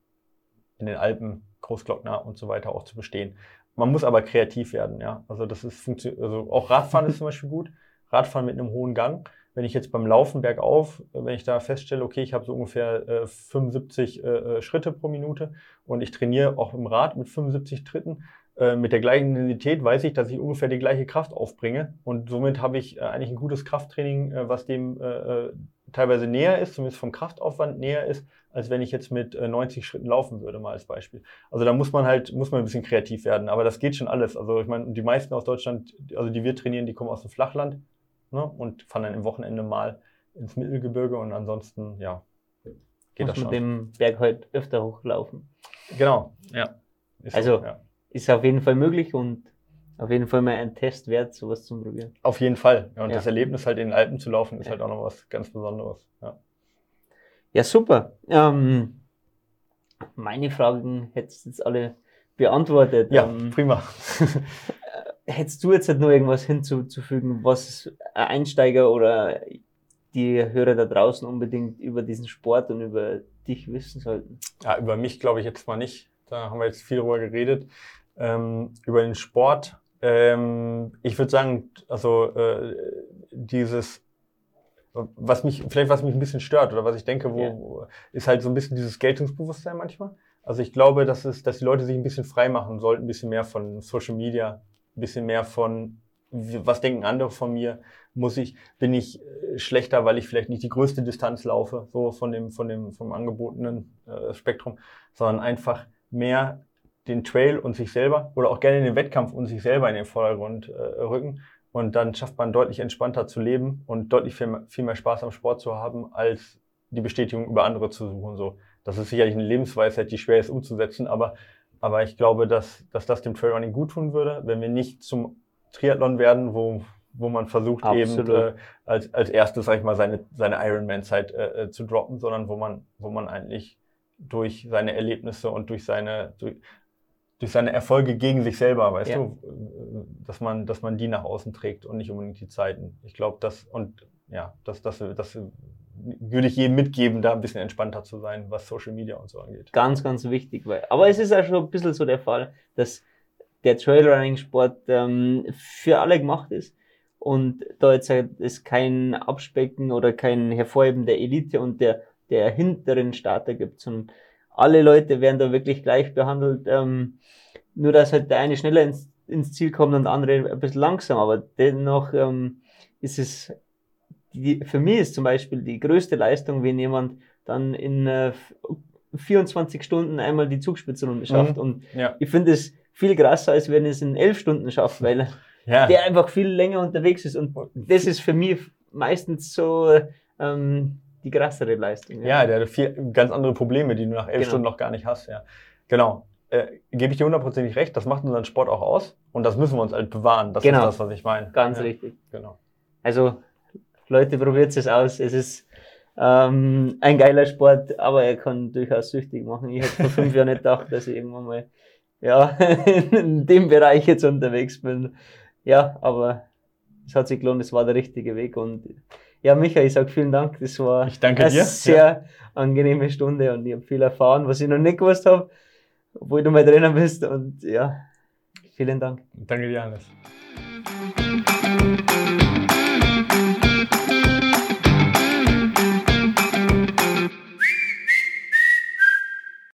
Speaker 3: in den Alpen, Großglockner und so weiter auch zu bestehen. Man muss aber kreativ werden, ja. Also das ist funktioniert, also auch Radfahren ist zum Beispiel gut. Radfahren mit einem hohen Gang. Wenn ich jetzt beim Laufen bergauf, wenn ich da feststelle, okay, ich habe so ungefähr äh, 75 äh, äh, Schritte pro Minute und ich trainiere auch im Rad mit 75 Tritten, äh, mit der gleichen Intensität weiß ich, dass ich ungefähr die gleiche Kraft aufbringe und somit habe ich äh, eigentlich ein gutes Krafttraining, äh, was dem teilweise näher ist, zumindest vom Kraftaufwand näher ist, als wenn ich jetzt mit 90 Schritten laufen würde, mal als Beispiel. Also da muss man halt, muss man ein bisschen kreativ werden, aber das geht schon alles. Also ich meine, die meisten aus Deutschland, also die wir trainieren, die kommen aus dem Flachland ne, und fahren dann im Wochenende mal ins Mittelgebirge und ansonsten, ja,
Speaker 2: geht muss das schon. mit dem Berg halt öfter hochlaufen.
Speaker 3: Genau, ja.
Speaker 2: Ist also so, ja. ist auf jeden Fall möglich und auf jeden Fall mal ein Test wert, sowas zu probieren.
Speaker 3: Auf jeden Fall. Ja, und ja. das Erlebnis halt in den Alpen zu laufen, ist ja. halt auch noch was ganz Besonderes. Ja,
Speaker 2: ja super. Ähm, meine Fragen hättest du jetzt alle beantwortet.
Speaker 3: Ja, ähm, prima.
Speaker 2: hättest du jetzt halt noch irgendwas hinzuzufügen, was Einsteiger oder die Hörer da draußen unbedingt über diesen Sport und über dich wissen sollten?
Speaker 3: Ja, über mich glaube ich jetzt mal nicht. Da haben wir jetzt viel drüber geredet. Ähm, über den Sport ähm, ich würde sagen, also äh, dieses, was mich, vielleicht was mich ein bisschen stört oder was ich denke, wo, yeah. ist halt so ein bisschen dieses Geltungsbewusstsein manchmal. Also ich glaube, dass es, dass die Leute sich ein bisschen frei machen sollten, ein bisschen mehr von Social Media, ein bisschen mehr von, was denken andere von mir? Muss ich, bin ich äh, schlechter, weil ich vielleicht nicht die größte Distanz laufe, so von dem, von dem, vom angebotenen äh, Spektrum, sondern einfach mehr den Trail und sich selber oder auch gerne den Wettkampf und sich selber in den Vordergrund äh, rücken. Und dann schafft man deutlich entspannter zu leben und deutlich viel, viel mehr Spaß am Sport zu haben, als die Bestätigung über andere zu suchen. So, das ist sicherlich eine Lebensweisheit, die schwer ist umzusetzen, aber, aber ich glaube, dass, dass das dem Trailrunning gut tun würde, wenn wir nicht zum Triathlon werden, wo, wo man versucht Absolut. eben äh, als, als erstes, sag ich mal, seine, seine Ironman-Zeit äh, äh, zu droppen, sondern wo man, wo man eigentlich durch seine Erlebnisse und durch seine, durch, durch seine Erfolge gegen sich selber, weißt ja. du, dass man, dass man die nach außen trägt und nicht unbedingt die Zeiten. Ich glaube, das und ja, das, das, das würde ich jedem mitgeben, da ein bisschen entspannter zu sein, was Social Media und so angeht.
Speaker 2: Ganz, ganz wichtig, weil, aber es ist ja schon ein bisschen so der Fall, dass der Trailrunning-Sport ähm, für alle gemacht ist und da jetzt halt es kein Abspecken oder kein Hervorheben der Elite und der, der hinteren Starter gibt, sondern alle Leute werden da wirklich gleich behandelt. Ähm, nur dass halt der eine schneller ins, ins Ziel kommt und der andere ein bisschen langsam. Aber dennoch ähm, ist es, die, für mich ist zum Beispiel die größte Leistung, wenn jemand dann in äh, 24 Stunden einmal die Zugspitzrunde schafft. Mhm. Und ja. ich finde es viel krasser, als wenn es in 11 Stunden schafft, weil ja. der einfach viel länger unterwegs ist. Und das ist für mich meistens so ähm, die krassere Leistung.
Speaker 3: Ja, ja der hat viel, ganz andere Probleme, die du nach elf genau. Stunden noch gar nicht hast. Ja, genau. Äh, gebe ich dir hundertprozentig recht, das macht unseren Sport auch aus und das müssen wir uns halt bewahren. Das genau. ist das, was ich meine.
Speaker 2: Ganz ja. richtig. Genau. Also, Leute, probiert es aus. Es ist ähm, ein geiler Sport, aber er kann durchaus süchtig machen. Ich hätte vor fünf Jahren nicht gedacht, dass ich irgendwann mal ja, in dem Bereich jetzt unterwegs bin. Ja, aber es hat sich gelohnt, es war der richtige Weg und ja, Michael, ich sage vielen Dank. Das war
Speaker 3: eine dir.
Speaker 2: sehr ja. angenehme Stunde und ich habe viel erfahren, was ich noch nicht gewusst habe, obwohl du mal drinnen bist. Und ja, vielen Dank.
Speaker 3: Danke dir, Hannes.